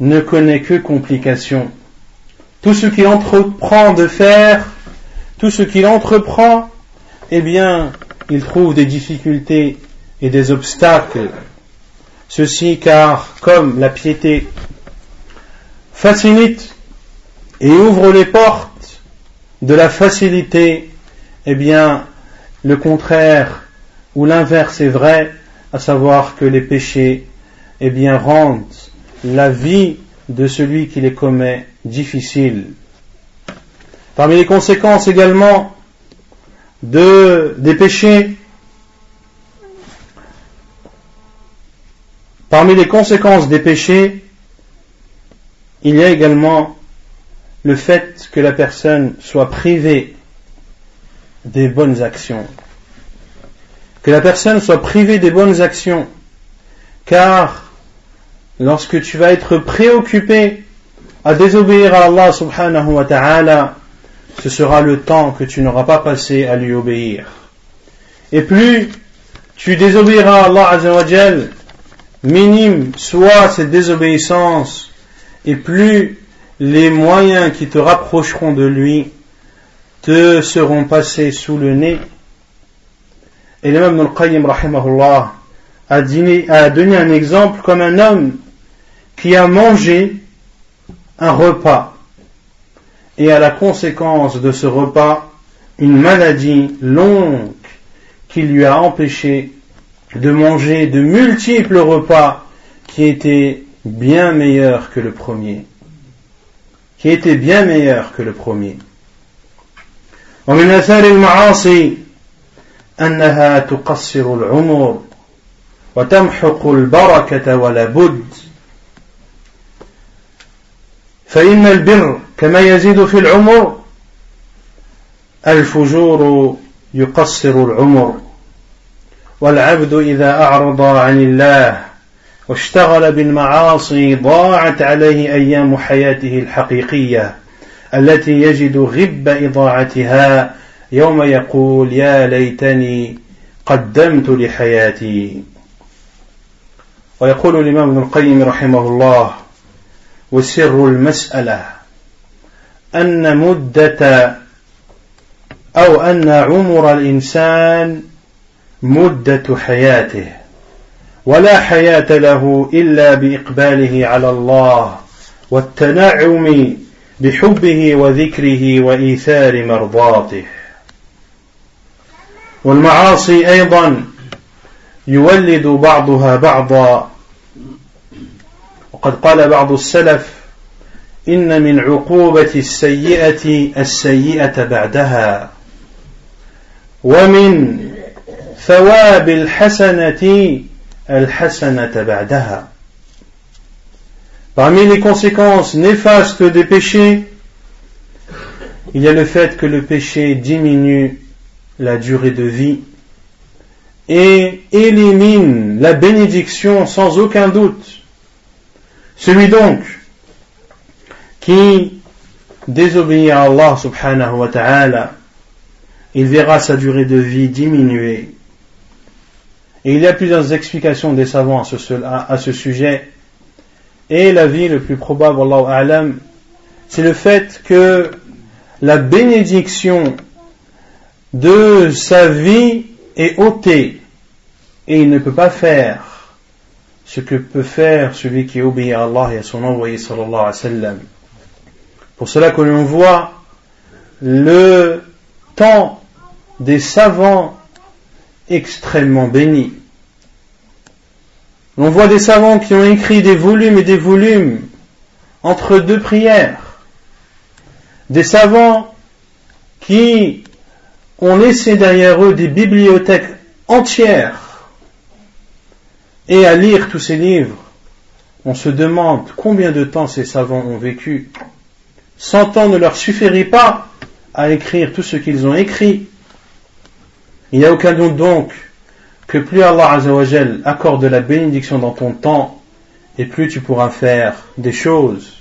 ne connaît que complications. Tout ce qu'il entreprend de faire, tout ce qu'il entreprend, eh bien, il trouve des difficultés et des obstacles. Ceci car, comme la piété facilite et ouvre les portes de la facilité, eh bien, le contraire ou l'inverse est vrai, à savoir que les péchés, eh bien, rendent la vie de celui qui les commet difficile. Parmi les conséquences également de, des péchés, parmi les conséquences des péchés, il y a également le fait que la personne soit privée des bonnes actions. Que la personne soit privée des bonnes actions. Car lorsque tu vas être préoccupé à désobéir à Allah subhanahu wa ta'ala, ce sera le temps que tu n'auras pas passé à lui obéir. Et plus tu désobéiras à Allah minime soit cette désobéissance, et plus les moyens qui te rapprocheront de lui te seront passés sous le nez. Et l'imam al-Qayyim rahimahullah a donné un exemple comme un homme qui a mangé un repas et à la conséquence de ce repas une maladie longue qui lui a empêché de manger de multiples repas qui étaient bien meilleur que le premier, qui était bien meilleur que le premier. ومن أثار المعاصي أنها تقصر العمر وتمحق البركة ولا بد فإن البر كما يزيد في العمر الفجور يقصر العمر. والعبد إذا أعرض عن الله واشتغل بالمعاصي ضاعت عليه أيام حياته الحقيقية التي يجد غب إضاعتها يوم يقول يا ليتني قدمت لحياتي. ويقول الإمام ابن القيم رحمه الله وسر المسألة أن مدة أو أن عمر الإنسان مدة حياته ولا حياة له إلا بإقباله على الله والتنعم بحبه وذكره وإيثار مرضاته. والمعاصي أيضا يولد بعضها بعضا وقد قال بعض السلف إن من عقوبة السيئة السيئة بعدها ومن ثواب الحسنة Parmi les conséquences néfastes des péchés, il y a le fait que le péché diminue la durée de vie et élimine la bénédiction sans aucun doute. Celui donc qui désobéit à Allah subhanahu wa ta'ala, il verra sa durée de vie diminuer. Et il y a plusieurs explications des savants à ce, sujet. Et la vie le plus probable, Allah c'est le fait que la bénédiction de sa vie est ôtée et il ne peut pas faire ce que peut faire celui qui obéit à Allah et à son envoyé sallallahu alayhi wa sallam. Pour cela que l'on voit le temps des savants extrêmement bénis. On voit des savants qui ont écrit des volumes et des volumes entre deux prières. Des savants qui ont laissé derrière eux des bibliothèques entières. Et à lire tous ces livres, on se demande combien de temps ces savants ont vécu. Cent ans ne leur suffirait pas à écrire tout ce qu'ils ont écrit. Il n'y a aucun doute donc que plus Allah Azzawajal accorde la bénédiction dans ton temps, et plus tu pourras faire des choses.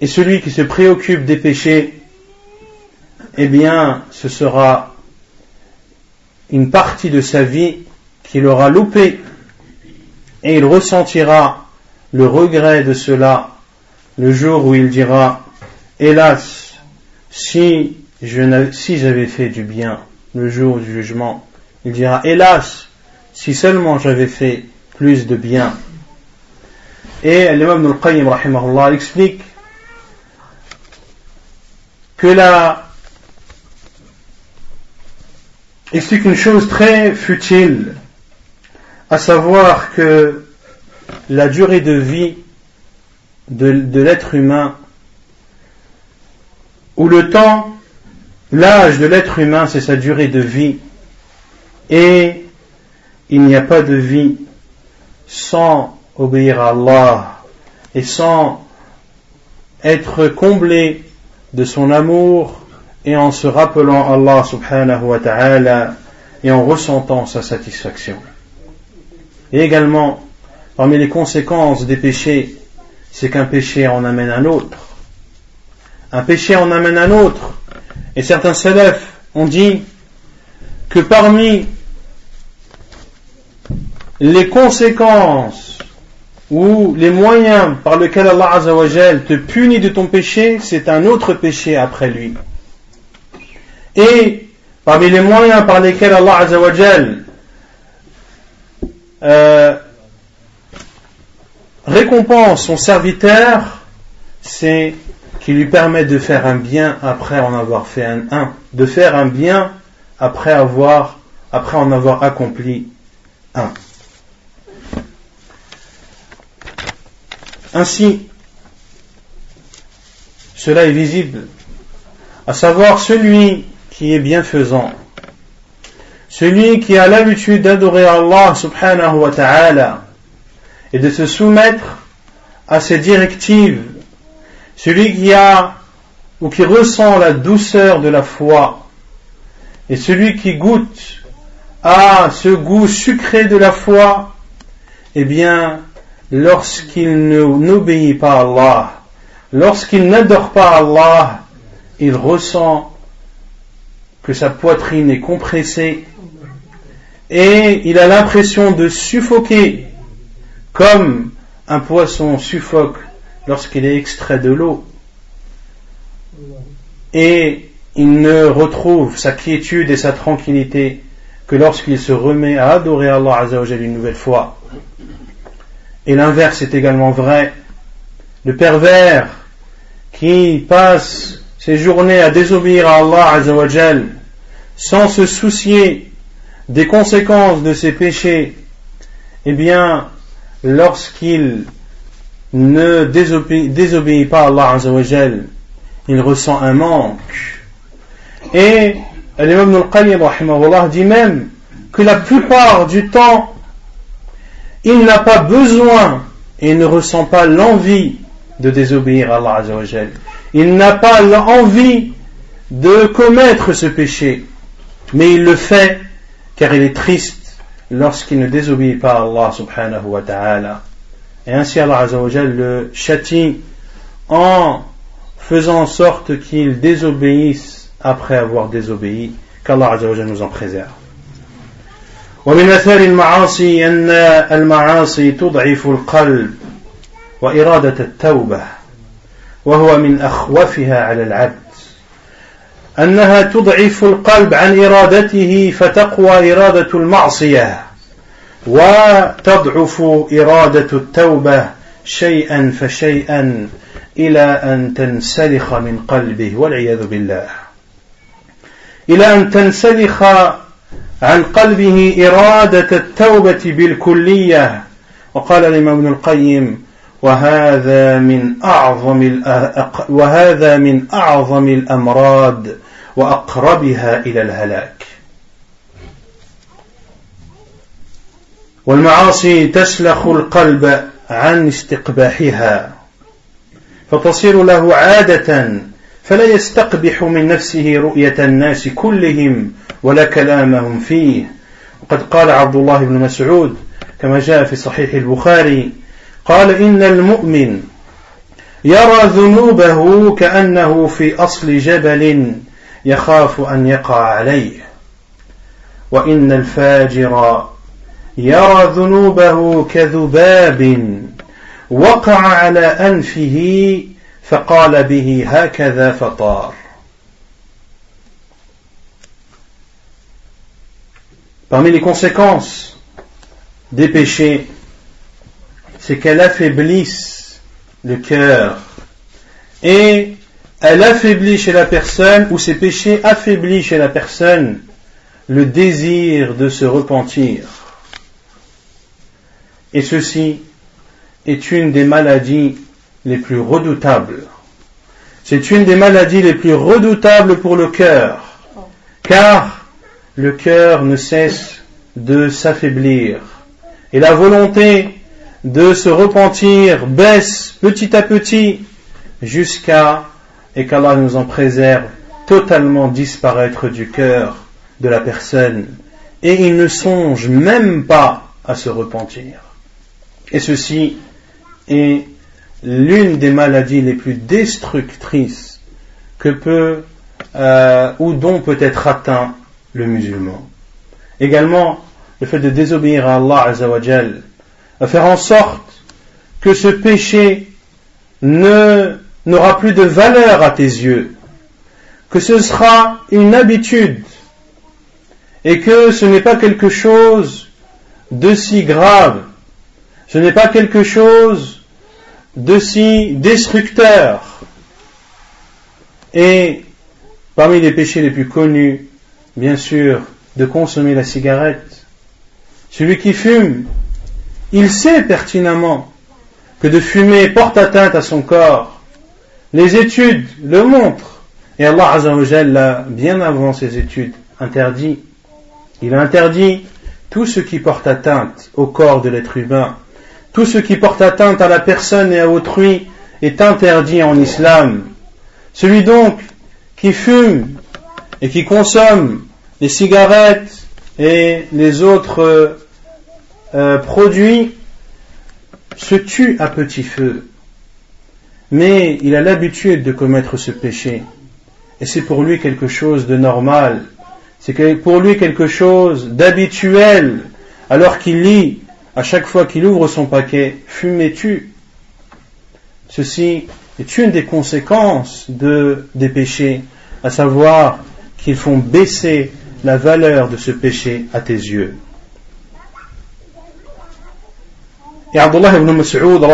Et celui qui se préoccupe des péchés, eh bien, ce sera une partie de sa vie qu'il aura loupée, et il ressentira le regret de cela le jour où il dira, hélas, si si j'avais fait du bien le jour du jugement, il dira, hélas, si seulement j'avais fait plus de bien. Et l'imam al-Qayyim, explique que la, explique une chose très futile, à savoir que la durée de vie de l'être humain, ou le temps L'âge de l'être humain, c'est sa durée de vie. Et il n'y a pas de vie sans obéir à Allah et sans être comblé de son amour et en se rappelant Allah subhanahu wa ta'ala et en ressentant sa satisfaction. Et également, parmi les conséquences des péchés, c'est qu'un péché en amène un autre. Un péché en amène un autre. Et certains salafs ont dit que parmi les conséquences ou les moyens par lesquels Allah te punit de ton péché, c'est un autre péché après lui. Et parmi les moyens par lesquels Allah Azzawajal euh, récompense son serviteur, c'est qui lui permet de faire un bien après en avoir fait un, un de faire un bien après avoir, après en avoir accompli un. Ainsi, cela est visible, à savoir celui qui est bienfaisant, celui qui a l'habitude d'adorer Allah subhanahu wa ta'ala et de se soumettre à ses directives celui qui a ou qui ressent la douceur de la foi et celui qui goûte à ce goût sucré de la foi, eh bien, lorsqu'il n'obéit pas à Allah, lorsqu'il n'adore pas Allah, il ressent que sa poitrine est compressée et il a l'impression de suffoquer comme un poisson suffoque lorsqu'il est extrait de l'eau. Et il ne retrouve sa quiétude et sa tranquillité que lorsqu'il se remet à adorer Allah Azzawajal une nouvelle fois. Et l'inverse est également vrai. Le pervers qui passe ses journées à désobéir à Allah sans se soucier des conséquences de ses péchés, eh bien, lorsqu'il ne désobéit, pas à Allah il ressent un manque. Et l'imam al-Qayyim dit même que la plupart du temps, il n'a pas besoin et ne ressent pas l'envie de désobéir à Allah Il n'a pas l'envie de commettre ce péché, mais il le fait car il est triste lorsqu'il ne désobéit pas à Allah subhanahu wa ta'ala. Et ainsi Allah azawajal le châtie en faisant en sorte qu'il désobéisse après avoir désobéi, qu'Allah azawajal nous en préserve. ومن أثار المعاصي أن المعاصي تضعف القلب وإرادة التوبة وهو من أخوفها على العبد. أنها تضعف القلب عن إرادته فتقوى إرادة المعصية وتضعف إرادة التوبة شيئا فشيئا إلى أن تنسلخ من قلبه والعياذ بالله. إلى أن تنسلخ عن قلبه إرادة التوبة بالكلية. وقال الإمام ابن القيم وهذا من أعظم وهذا من أعظم الأمراض وأقربها إلى الهلاك. والمعاصي تسلخ القلب عن استقباحها فتصير له عادة فلا يستقبح من نفسه رؤية الناس كلهم ولا كلامهم فيه. وقد قال عبد الله بن مسعود كما جاء في صحيح البخاري قال إن المؤمن يرى ذنوبه كأنه في أصل جبل يخاف أن يقع عليه. وإن الفاجر يرى ذنوبه كذباب وقع على أنفه فقال به هكذا فطار. Parmi les conséquences des péchés, c'est qu'elle affaiblisse le cœur et elle affaiblit chez la personne, ou ces péchés affaiblissent chez la personne le désir de se repentir. Et ceci est une des maladies les plus redoutables. C'est une des maladies les plus redoutables pour le cœur, car le cœur ne cesse de s'affaiblir et la volonté de se repentir baisse petit à petit jusqu'à, et qu'Allah nous en préserve, totalement disparaître du cœur de la personne et il ne songe même pas à se repentir. Et ceci est l'une des maladies les plus destructrices que peut euh, ou dont peut être atteint le musulman. Également, le fait de désobéir à Allah Azzawajal, à faire en sorte que ce péché n'aura plus de valeur à tes yeux, que ce sera une habitude et que ce n'est pas quelque chose de si grave, ce n'est pas quelque chose de si destructeur. Et parmi les péchés les plus connus, bien sûr, de consommer la cigarette. Celui qui fume, il sait pertinemment que de fumer porte atteinte à son corps. Les études le montrent. Et Allah Azzawajal l'a, bien avant ces études, interdit. Il a interdit tout ce qui porte atteinte au corps de l'être humain. Tout ce qui porte atteinte à la personne et à autrui est interdit en islam. Celui donc qui fume et qui consomme les cigarettes et les autres euh, produits se tue à petit feu. Mais il a l'habitude de commettre ce péché. Et c'est pour lui quelque chose de normal. C'est pour lui quelque chose d'habituel. Alors qu'il lit à chaque fois qu'il ouvre son paquet, fumez-tu Ceci est une des conséquences de, des péchés, à savoir qu'ils font baisser la valeur de ce péché à tes yeux. Et Abdullah ibn Mas'ud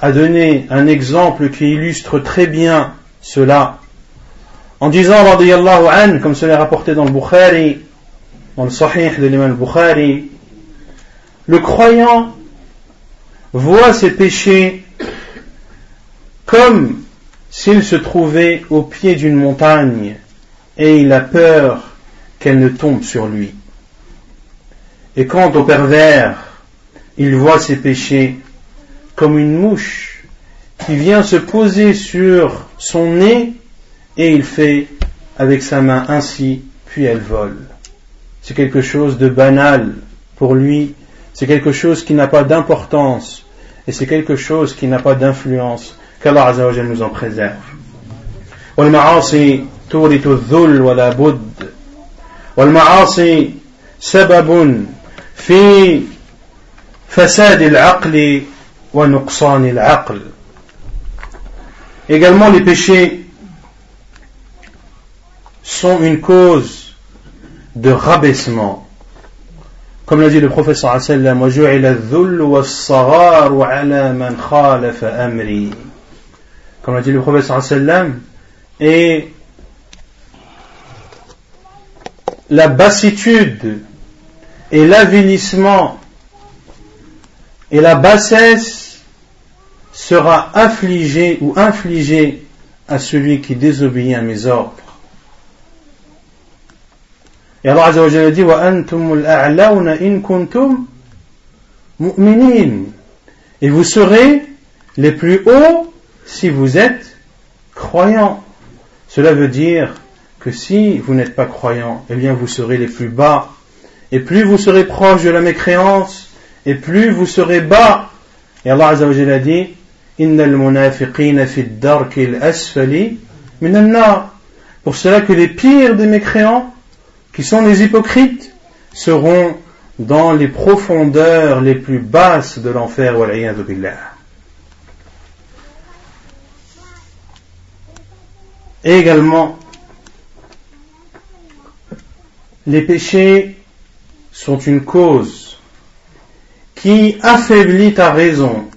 a donné un exemple qui illustre très bien cela en disant comme cela est rapporté dans le Bukhari dans le Sahih de l'imam Bukhari le croyant voit ses péchés comme s'il se trouvait au pied d'une montagne et il a peur qu'elle ne tombe sur lui. Et quant au pervers, il voit ses péchés comme une mouche qui vient se poser sur son nez et il fait avec sa main ainsi, puis elle vole. C'est quelque chose de banal pour lui, c'est quelque chose qui n'a pas d'importance, et c'est quelque chose qui n'a pas d'influence, qu'Allah Azzawajal nous en préserve. والمعاصي تورث الذل ولا بد والمعاصي سبب في فساد العقل ونقصان العقل Également les péchés sont une cause de rabaissement. Comme l'a dit le professeur sallam, Comme l'a dit le professeur sallam, et la bassitude et l'avilissement et la bassesse sera affligé ou infligé à celui qui désobéit à mes ordres. Et Allah dit Et vous serez les plus hauts si vous êtes croyants. Cela veut dire que si vous n'êtes pas croyant, eh bien vous serez les plus bas. Et plus vous serez proche de la mécréance, et plus vous serez bas. Et Allah Azza wa Jalla dit Pour cela que les pires des mécréants qui sont les hypocrites, seront dans les profondeurs les plus basses de l'enfer. Et également, les péchés sont une cause qui affaiblit ta raison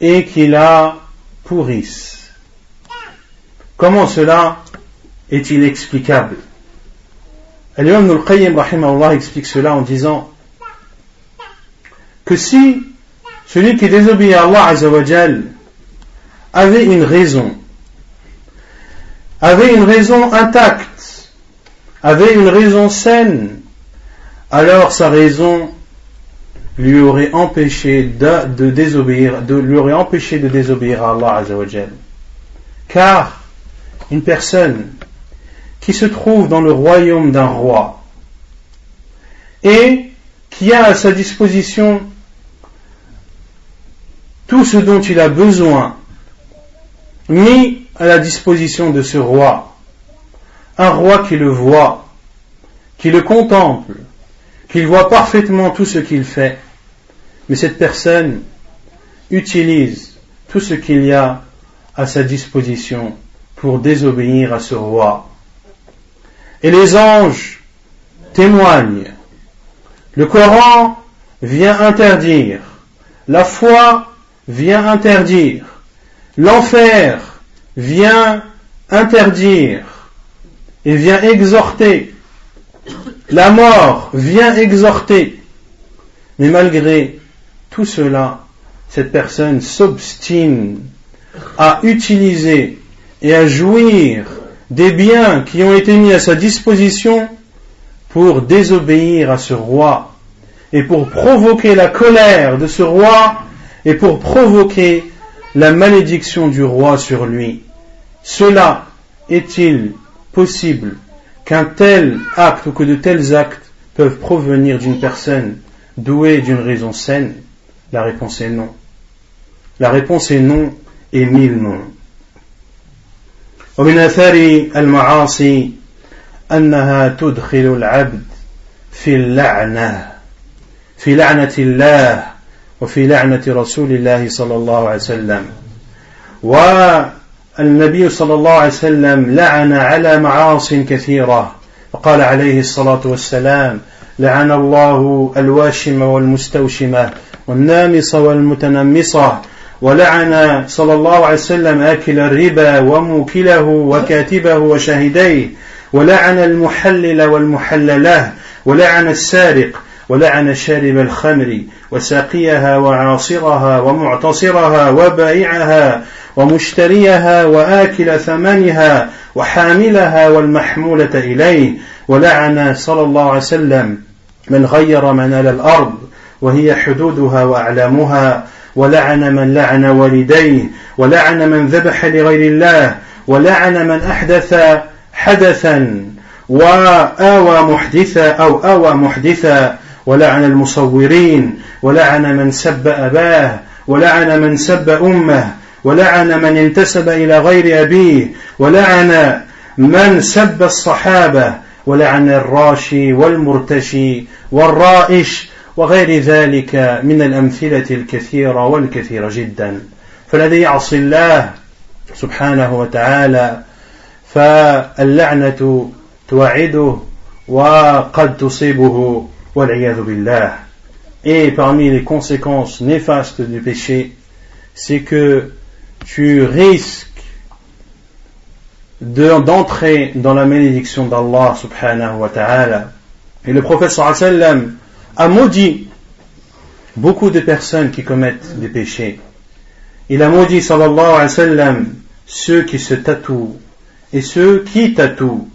et qui la pourrisse. Comment cela est inexplicable. Al-Imam al explique cela en disant que si celui qui désobéit à Allah Azzawajal avait une raison, avait une raison intacte, avait une raison saine, alors sa raison lui aurait empêché de, désobéir, de, lui aurait empêché de désobéir à Allah Azzawajal. Car une personne qui se trouve dans le royaume d'un roi et qui a à sa disposition tout ce dont il a besoin mis à la disposition de ce roi. Un roi qui le voit, qui le contemple, qui voit parfaitement tout ce qu'il fait. Mais cette personne utilise tout ce qu'il y a à sa disposition pour désobéir à ce roi et les anges témoignent. Le Coran vient interdire. La foi vient interdire. L'enfer vient interdire et vient exhorter. La mort vient exhorter. Mais malgré tout cela, cette personne s'obstine à utiliser et à jouir des biens qui ont été mis à sa disposition pour désobéir à ce roi et pour provoquer la colère de ce roi et pour provoquer la malédiction du roi sur lui. Cela est-il possible qu'un tel acte ou que de tels actes peuvent provenir d'une personne douée d'une raison saine? La réponse est non. La réponse est non et mille non. ومن اثار المعاصي انها تدخل العبد في اللعنه في لعنه الله وفي لعنه رسول الله صلى الله عليه وسلم والنبي صلى الله عليه وسلم لعن على معاص كثيره فقال عليه الصلاه والسلام لعن الله الواشم والمستوشمه والنامص والمتنمصة ولعن صلى الله عليه وسلم آكل الربا وموكله وكاتبه وشاهديه ولعن المحلل والمحللة ولعن السارق ولعن شارب الخمر وساقيها وعاصرها ومعتصرها وبائعها ومشتريها وآكل ثمنها وحاملها والمحمولة إليه ولعن صلى الله عليه وسلم من غير منال الأرض. وهي حدودها وأعلامها. ولعن من لعن والديه ولعن من ذبح لغير الله ولعن من أحدث حدثا وآوى محدثا أو آوى محدثا ولعن المصورين ولعن من سب أباه ولعن من سب أمه ولعن من انتسب إلى غير أبيه ولعن من سب الصحابة ولعن الراشي والمرتشي والرائش وغير ذلك من الأمثلة الكثيرة والكثيرة جدا فالذي يعصي الله سبحانه وتعالى فاللعنة توعده وقد تصيبه والعياذ بالله Et parmi les conséquences néfastes du péché, c'est que tu risques d'entrer dans la malédiction d'Allah subhanahu wa ta'ala. Et le prophète sallam a maudit beaucoup de personnes qui commettent des péchés. Il a maudit sallallahu alayhi wa sallam ceux qui se tatouent et ceux qui tatouent.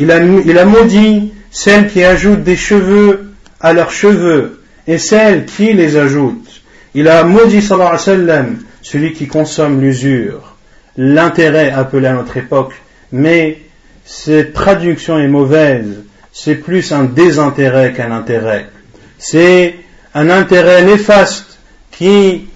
Il a, maudit celles qui ajoutent des cheveux à leurs cheveux et celles qui les ajoutent. Il a maudit sallallahu alayhi wa sallam celui qui consomme l'usure, l'intérêt appelé à notre époque, mais cette traduction est mauvaise, c'est plus un désintérêt qu'un intérêt. C'est un intérêt néfaste qui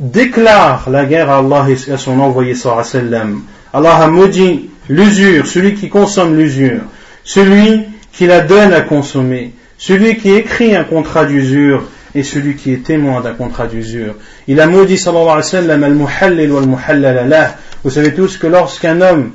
déclare la guerre à Allah et à son envoyé sallam. Allah a maudit l'usure, celui qui consomme l'usure, celui qui la donne à consommer, celui qui écrit un contrat d'usure et celui qui est témoin d'un contrat d'usure. Il a maudit sallallahu alayhi wa sallam al-muhallil wal Vous savez tous que lorsqu'un homme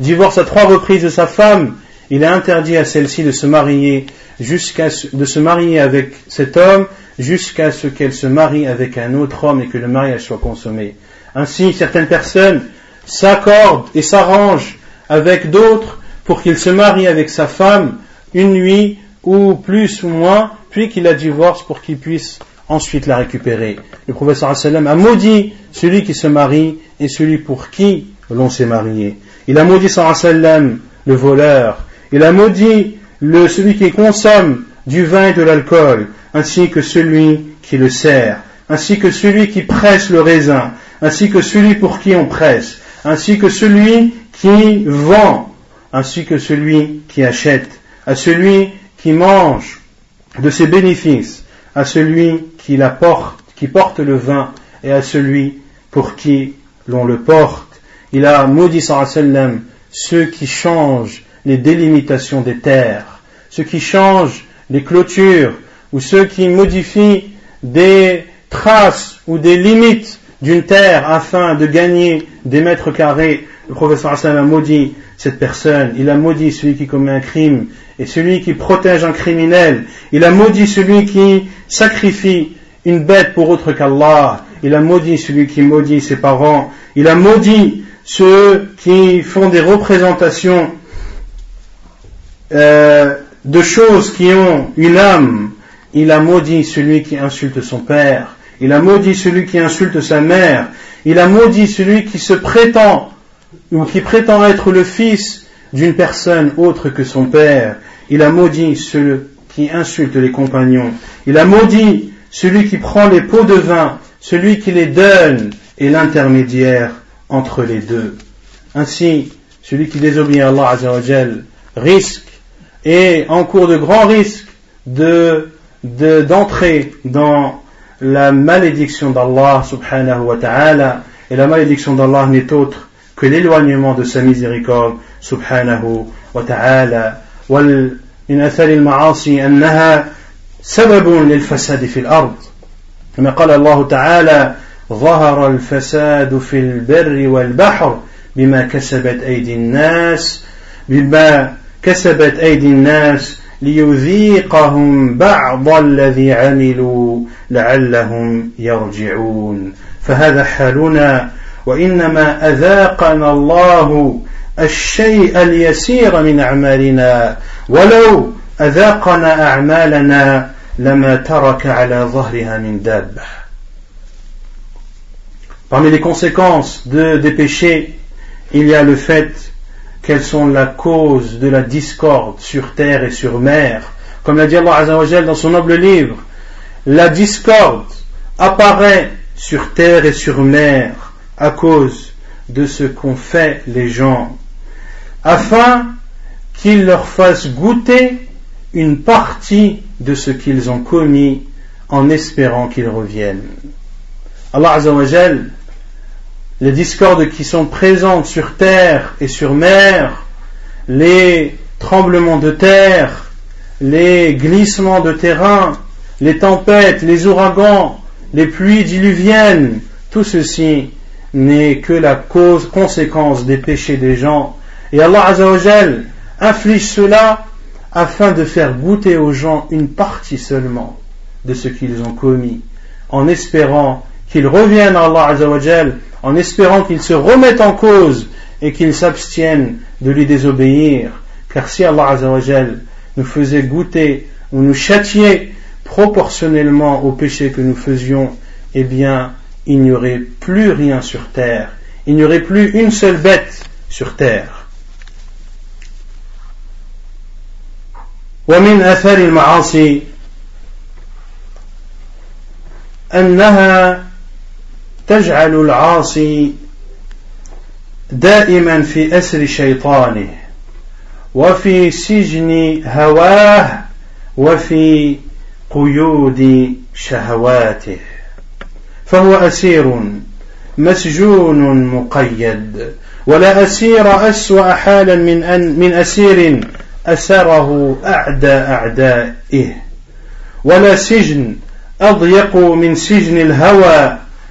divorce à trois reprises de sa femme, il est interdit à celle-ci de se marier de se marier avec cet homme jusqu'à ce qu'elle se marie avec un autre homme et que le mariage soit consommé. Ainsi, certaines personnes s'accordent et s'arrangent avec d'autres pour qu'il se marie avec sa femme une nuit ou plus ou moins, puis qu'il la divorce pour qu'il puisse ensuite la récupérer. Le professeur a maudit celui qui se marie et celui pour qui l'on s'est marié. Il a maudit sallam le voleur. Il a maudit celui qui consomme du vin et de l'alcool, ainsi que celui qui le sert, ainsi que celui qui presse le raisin, ainsi que celui pour qui on presse, ainsi que celui qui vend, ainsi que celui qui achète, à celui qui mange de ses bénéfices, à celui qui la porte, qui porte le vin, et à celui pour qui l'on le porte. Il a maudit sallam ceux qui changent les délimitations des terres, ceux qui changent les clôtures, ou ceux qui modifient des traces ou des limites d'une terre afin de gagner des mètres carrés. Le professeur Hassan a maudit cette personne, il a maudit celui qui commet un crime et celui qui protège un criminel, il a maudit celui qui sacrifie une bête pour autre qu'Allah, il a maudit celui qui maudit ses parents, il a maudit ceux qui font des représentations euh, de choses qui ont une âme, il a maudit celui qui insulte son père, il a maudit celui qui insulte sa mère, il a maudit celui qui se prétend ou qui prétend être le fils d'une personne autre que son père, il a maudit ceux qui insultent les compagnons, il a maudit celui qui prend les pots de vin, celui qui les donne et l'intermédiaire entre les deux. Ainsi, celui qui désobéit à Allah risque et en cours de grand risque de d'entrer dans la malédiction d'Allah subhanahu wa ta'ala et la malédiction d'Allah n'est autre que l'éloignement de sa miséricorde subhanahu wa ta'ala ومن أثر المعاصي أنها سبب للفساد في الأرض كما قال الله تعالى ظهر الفساد في البر والبحر بما كسبت أيدي الناس بما كسبت أيدي الناس ليذيقهم بعض الذي عملوا لعلهم يرجعون. فهذا حالنا وإنما أذاقنا الله الشيء اليسير من أعمالنا. ولو أذاقنا أعمالنا لما ترك على ظهرها من دابة. Parmi les conséquences de, des péchés, il y a le fait qu'elles sont la cause de la discorde sur terre et sur mer, comme l'a dit Allah Azzawajal dans son noble livre, la discorde apparaît sur terre et sur mer à cause de ce qu'ont fait les gens, afin qu'ils leur fassent goûter une partie de ce qu'ils ont commis en espérant qu'ils reviennent. Allah Azzawajal, les discordes qui sont présentes sur terre et sur mer, les tremblements de terre, les glissements de terrain, les tempêtes, les ouragans, les pluies diluviennes, tout ceci n'est que la cause, conséquence des péchés des gens. Et Allah Azzawajal inflige cela afin de faire goûter aux gens une partie seulement de ce qu'ils ont commis, en espérant qu'ils reviennent à Allah Azzawajal, en espérant qu'ils se remettent en cause et qu'ils s'abstiennent de lui désobéir. Car si Allah Azzawajal nous faisait goûter ou nous châtiait proportionnellement au péché que nous faisions, eh bien, il n'y aurait plus rien sur terre. Il n'y aurait plus une seule bête sur terre. ومن أثر المعاصي أنها تجعل العاصي دائما في أسر شيطانه وفي سجن هواه وفي قيود شهواته. فهو أسير مسجون مقيد ولا أسير أسوأ حالا من أن من أسير أسره أعدى أعدائه. ولا سجن أضيق من سجن الهوى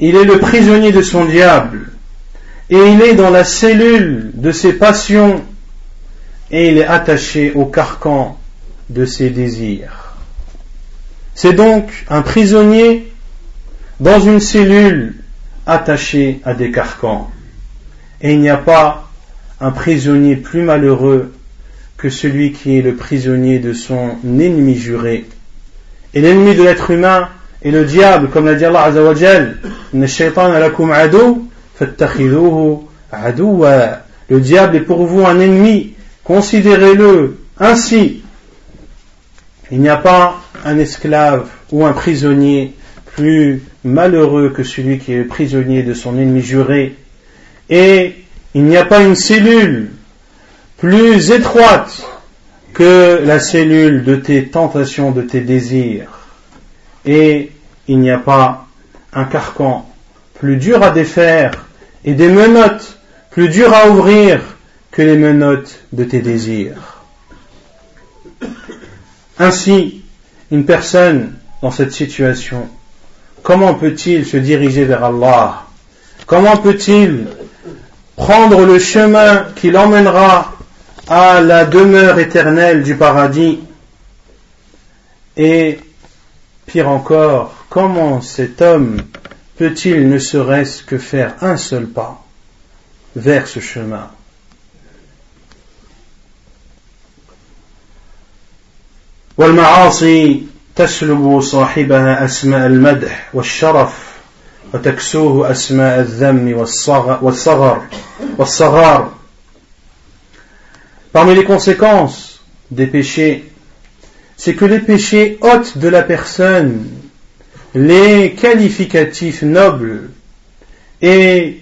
Il est le prisonnier de son diable. Et il est dans la cellule de ses passions. Et il est attaché au carcan de ses désirs. C'est donc un prisonnier dans une cellule attachée à des carcans. Et il n'y a pas un prisonnier plus malheureux que celui qui est le prisonnier de son ennemi juré. Et l'ennemi de l'être humain est le diable, comme l'a dit Allah Azzawajal, le diable est pour vous un ennemi, considérez-le ainsi. Il n'y a pas un esclave ou un prisonnier plus malheureux que celui qui est prisonnier de son ennemi juré. Et il n'y a pas une cellule plus étroite que la cellule de tes tentations, de tes désirs. Et il n'y a pas un carcan plus dur à défaire et des menottes plus dures à ouvrir que les menottes de tes désirs. Ainsi, une personne dans cette situation, comment peut-il se diriger vers Allah? Comment peut-il prendre le chemin qui l'emmènera à la demeure éternelle du paradis Et pire encore, comment cet homme peut-il ne serait-ce que faire un seul pas vers ce chemin والمعاصي تسلب صاحبها أسماء المدح والشرف وتكسوه أسماء الذم والصغر والصغار Parmi les conséquences des péchés, c'est que les péchés ôtent de la personne les qualificatifs nobles et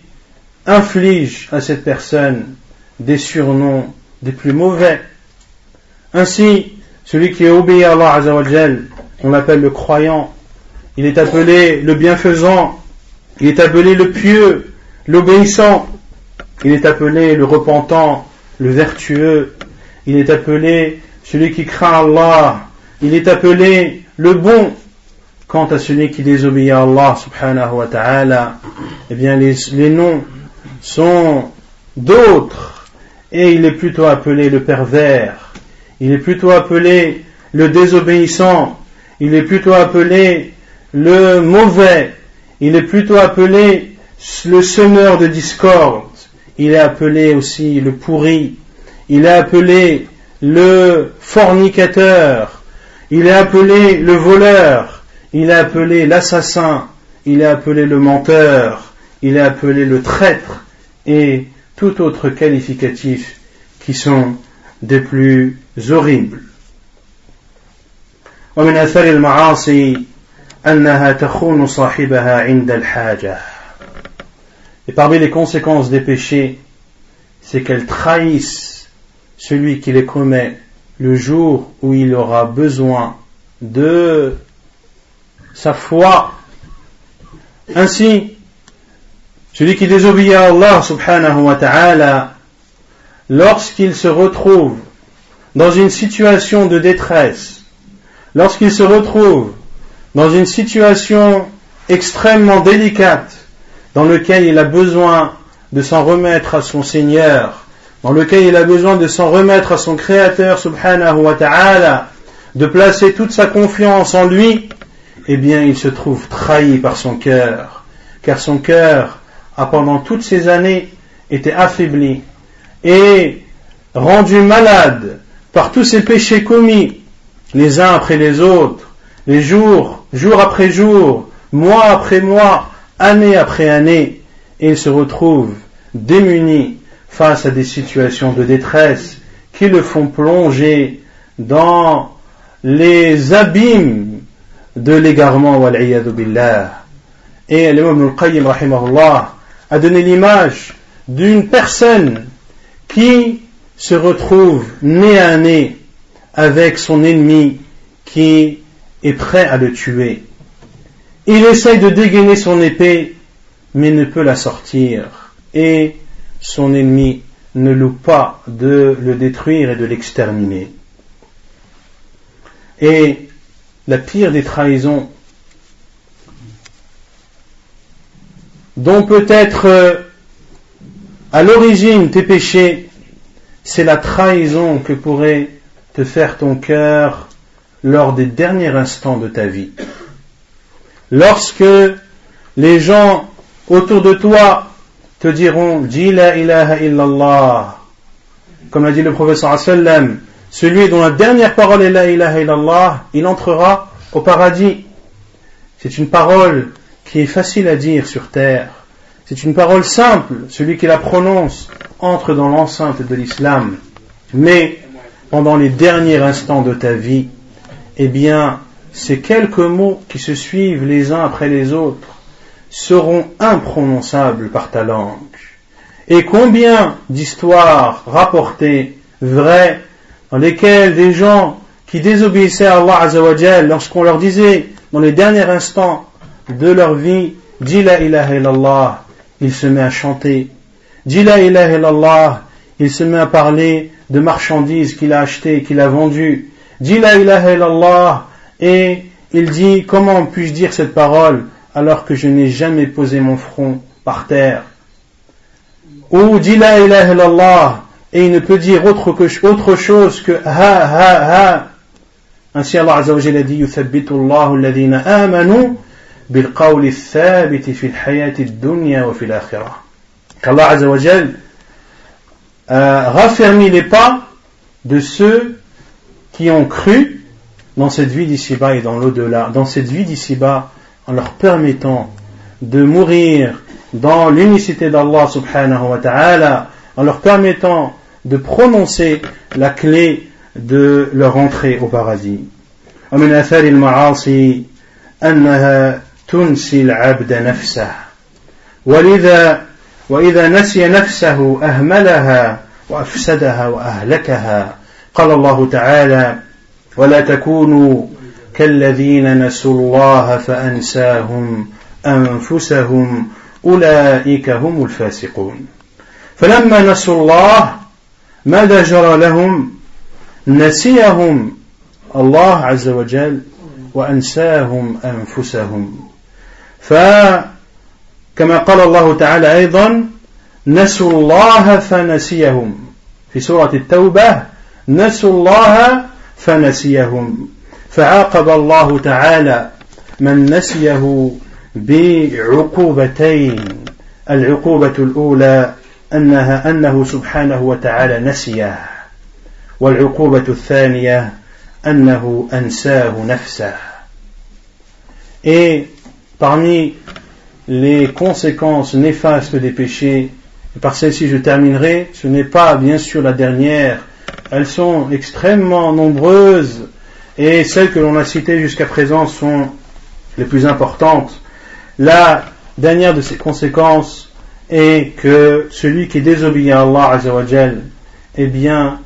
infligent à cette personne des surnoms des plus mauvais. Ainsi, celui qui est obéi à Allah Azzawajal, on l'appelle le croyant, il est appelé le bienfaisant, il est appelé le pieux, l'obéissant, il est appelé le repentant, le vertueux, il est appelé celui qui craint Allah, il est appelé le bon. Quant à celui qui désobéit à Allah subhanahu wa ta'ala, eh bien les, les noms sont d'autres. Et il est plutôt appelé le pervers, il est plutôt appelé le désobéissant, il est plutôt appelé le mauvais, il est plutôt appelé le semeur de discorde, il est appelé aussi le pourri, il est appelé le fornicateur, il est appelé le voleur, il est appelé l'assassin, il est appelé le menteur, il est appelé le traître et tout autre qualificatif qui sont des plus horribles. ومن أثر المعاصي أنها تخون صاحبها عند الحاجة Et parmi les conséquences des péchés, c'est qu'elles trahissent celui qui les commet le jour où il aura besoin de sa foi. Ainsi, celui qui désobéit à Allah subhanahu wa ta'ala, lorsqu'il se retrouve dans une situation de détresse, lorsqu'il se retrouve dans une situation extrêmement délicate, dans lequel il a besoin de s'en remettre à son Seigneur, dans lequel il a besoin de s'en remettre à son Créateur subhanahu wa ta'ala, de placer toute sa confiance en lui, eh bien il se trouve trahi par son cœur, car son cœur a pendant toutes ces années été affaibli et rendu malade par tous ces péchés commis, les uns après les autres, les jours, jour après jour, mois après mois, année après année, et il se retrouve démuni face à des situations de détresse qui le font plonger dans les abîmes de l'égarement. Et l'imam al-Qayyim a donné l'image d'une personne qui se retrouve nez à nez avec son ennemi qui est prêt à le tuer. Il essaye de dégainer son épée, mais ne peut la sortir. Et son ennemi ne loupe pas de le détruire et de l'exterminer. Et la pire des trahisons, dont peut-être euh, à l'origine tes péchés, c'est la trahison que pourrait te faire ton cœur lors des derniers instants de ta vie lorsque les gens autour de toi te diront Dis la ilaha illallah, comme l'a dit le professeur sallam, celui dont la dernière parole est la ilaha illallah, il entrera au paradis. C'est une parole qui est facile à dire sur terre. C'est une parole simple. Celui qui la prononce entre dans l'enceinte de l'islam. Mais pendant les derniers instants de ta vie, eh bien, ces quelques mots qui se suivent les uns après les autres seront imprononçables par ta langue. Et combien d'histoires rapportées, vraies, dans lesquelles des gens qui désobéissaient à Allah Azzawajal, lorsqu'on leur disait dans les derniers instants de leur vie, dis la ilaha illallah, il se met à chanter. Dis la ilaha illallah, il se met à parler de marchandises qu'il a achetées, qu'il a vendues. Dis la ilaha illallah, et il dit, comment puis-je dire cette parole? alors que je n'ai jamais posé mon front par terre Ou dit la ilaha illallah et il ne peut dire autre, que, autre chose que ha ha ha. Ainsi Allah Azza wa Jalla dit يثبت الله الذين آمنوا بالقول الثابت في الحياة الدنيا وفي الآخرة. Qu'Allah Azza wa Jalla a raffermi les pas de ceux qui ont cru dans cette vie d'ici-bas et dans l'au-delà, dans cette vie d'ici-bas, en leur permettant de mourir dans l'unicité d'Allah subhanahu wa ta'ala, en leur permettant de prononcer la clé de leur entrée au paradis. ومن أثار المعاصي أنها تنسي العبد نفسه ولذا وإذا نسي نفسه أهملها وأفسدها وأهلكها قال الله تعالى ولا تكونوا كالذين نسوا الله فأنساهم أنفسهم أولئك هم الفاسقون. فلما نسوا الله ماذا جرى لهم؟ نسيهم الله عز وجل وأنساهم أنفسهم. فكما قال الله تعالى أيضا نسوا الله فنسيهم. في سورة التوبة نسوا الله فنسيهم. فعاقب الله تعالى من نسيه بعقوبتين العقوبة الأولى أنها أنه سبحانه وتعالى نسيه والعقوبة الثانية أنه أنساه نفسه Et parmi les conséquences néfastes des péchés, et par celle-ci je terminerai, ce n'est pas bien sûr la dernière, elles sont extrêmement nombreuses et celles que l'on a citées jusqu'à présent sont les plus importantes. La dernière de ces conséquences est que celui qui désobéit à Allah Azzawajal, eh bien,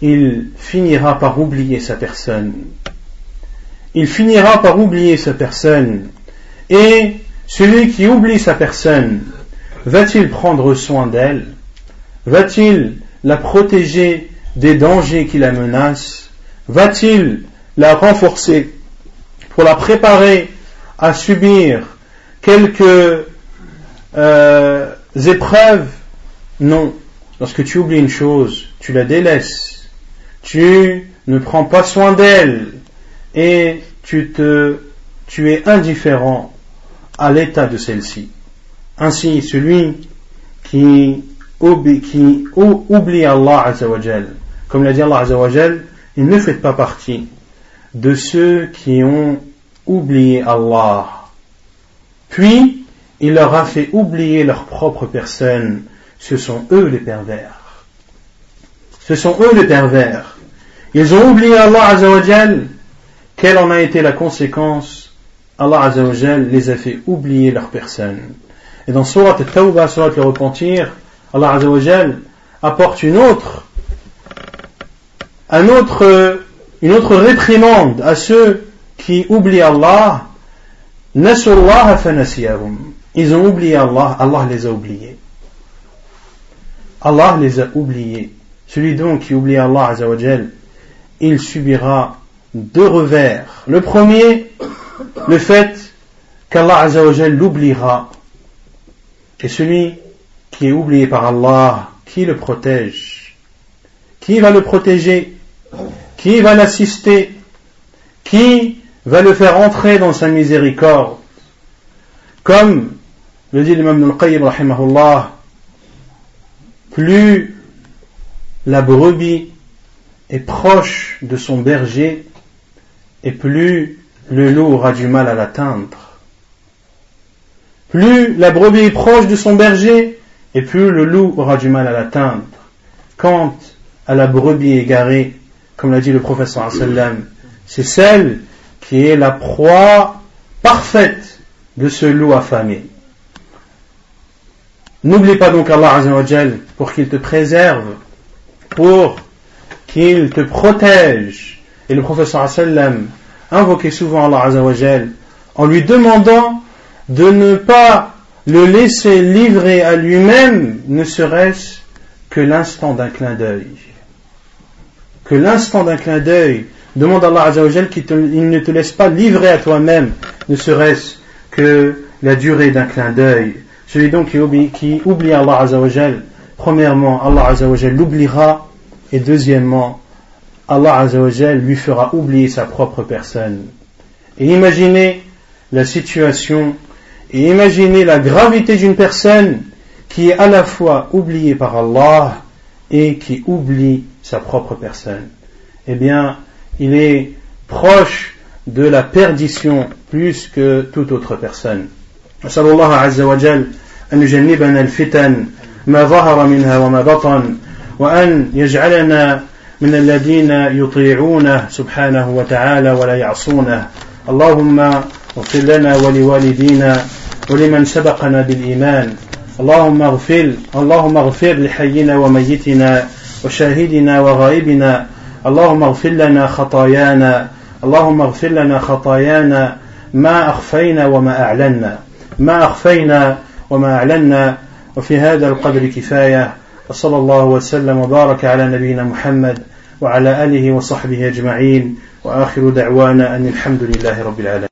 il finira par oublier sa personne. Il finira par oublier sa personne. Et celui qui oublie sa personne, va-t-il prendre soin d'elle? Va-t-il la protéger des dangers qui la menacent? Va-t-il la renforcer pour la préparer à subir quelques euh, épreuves Non. Lorsque tu oublies une chose, tu la délaisses. Tu ne prends pas soin d'elle et tu te, tu es indifférent à l'état de celle-ci. Ainsi, celui qui, oublie, qui oublie Allah Azzawajal, comme l'a dit Allah Azzawajal, il ne fait pas partie de ceux qui ont oublié Allah. Puis, il leur a fait oublier leur propre personne. Ce sont eux les pervers. Ce sont eux les pervers. Ils ont oublié Allah Azzawajal. Quelle en a été la conséquence? Allah Azzawajal les a fait oublier leur personne. Et dans Surat Tawbah, Surat le repentir, Allah Azzawajal apporte une autre, un autre, une autre réprimande à ceux qui oublient Allah. Ils ont oublié Allah, Allah les a oubliés. Allah les a oubliés. Celui donc qui oublie Allah il subira deux revers. Le premier, le fait qu'Allah Azzawajal l'oubliera et celui qui est oublié par Allah, qui le protège Qui va le protéger? Qui va l'assister? Qui va le faire entrer dans sa miséricorde? Comme le dit l'imam al-Qayyim rahimahullah, plus la brebis est proche de son berger, et plus le loup aura du mal à l'atteindre. Plus la brebis est proche de son berger, et plus le loup aura du mal à l'atteindre. Quant à la brebis égarée, comme l'a dit le professeur sallam, c'est celle qui est la proie parfaite de ce loup affamé. N'oublie pas donc Allah Azzawajal pour qu'il te préserve, pour qu'il te protège. Et le professeur sallam invoquait souvent Allah Azzawajal en lui demandant de ne pas le laisser livrer à lui-même, ne serait-ce que l'instant d'un clin d'œil. Que l'instant d'un clin d'œil, demande à Allah Azzawajal qu'il ne te laisse pas livrer à toi-même, ne serait-ce que la durée d'un clin d'œil. Celui donc qui oublie, qui oublie Allah Azzawajal, premièrement, Allah Azzawajal l'oubliera, et deuxièmement, Allah Azzawajal lui fera oublier sa propre personne. Et imaginez la situation et imaginez la gravité d'une personne qui est à la fois oubliée par Allah et qui oublie sa propre personne. Eh bien, il est proche de la perdition plus que toute autre personne. نسأل الله عز وجل أن يجنبنا الفتن ما ظهر منها وما بطن وأن يجعلنا من الذين يطيعونه سبحانه وتعالى ولا يعصونه اللهم اغفر لنا ولوالدينا ولمن سبقنا بالإيمان اللهم اغفر اللهم اغفر لحينا وميتنا وشاهدنا وغائبنا. اللهم اغفر لنا خطايانا. اللهم اغفر لنا خطايانا. ما أخفينا وما أعلنا. ما أخفينا وما أعلنا. وفي هذا القدر كفاية. وصلى الله وسلم وبارك على نبينا محمد وعلى آله وصحبه أجمعين. وآخر دعوانا أن الحمد لله رب العالمين.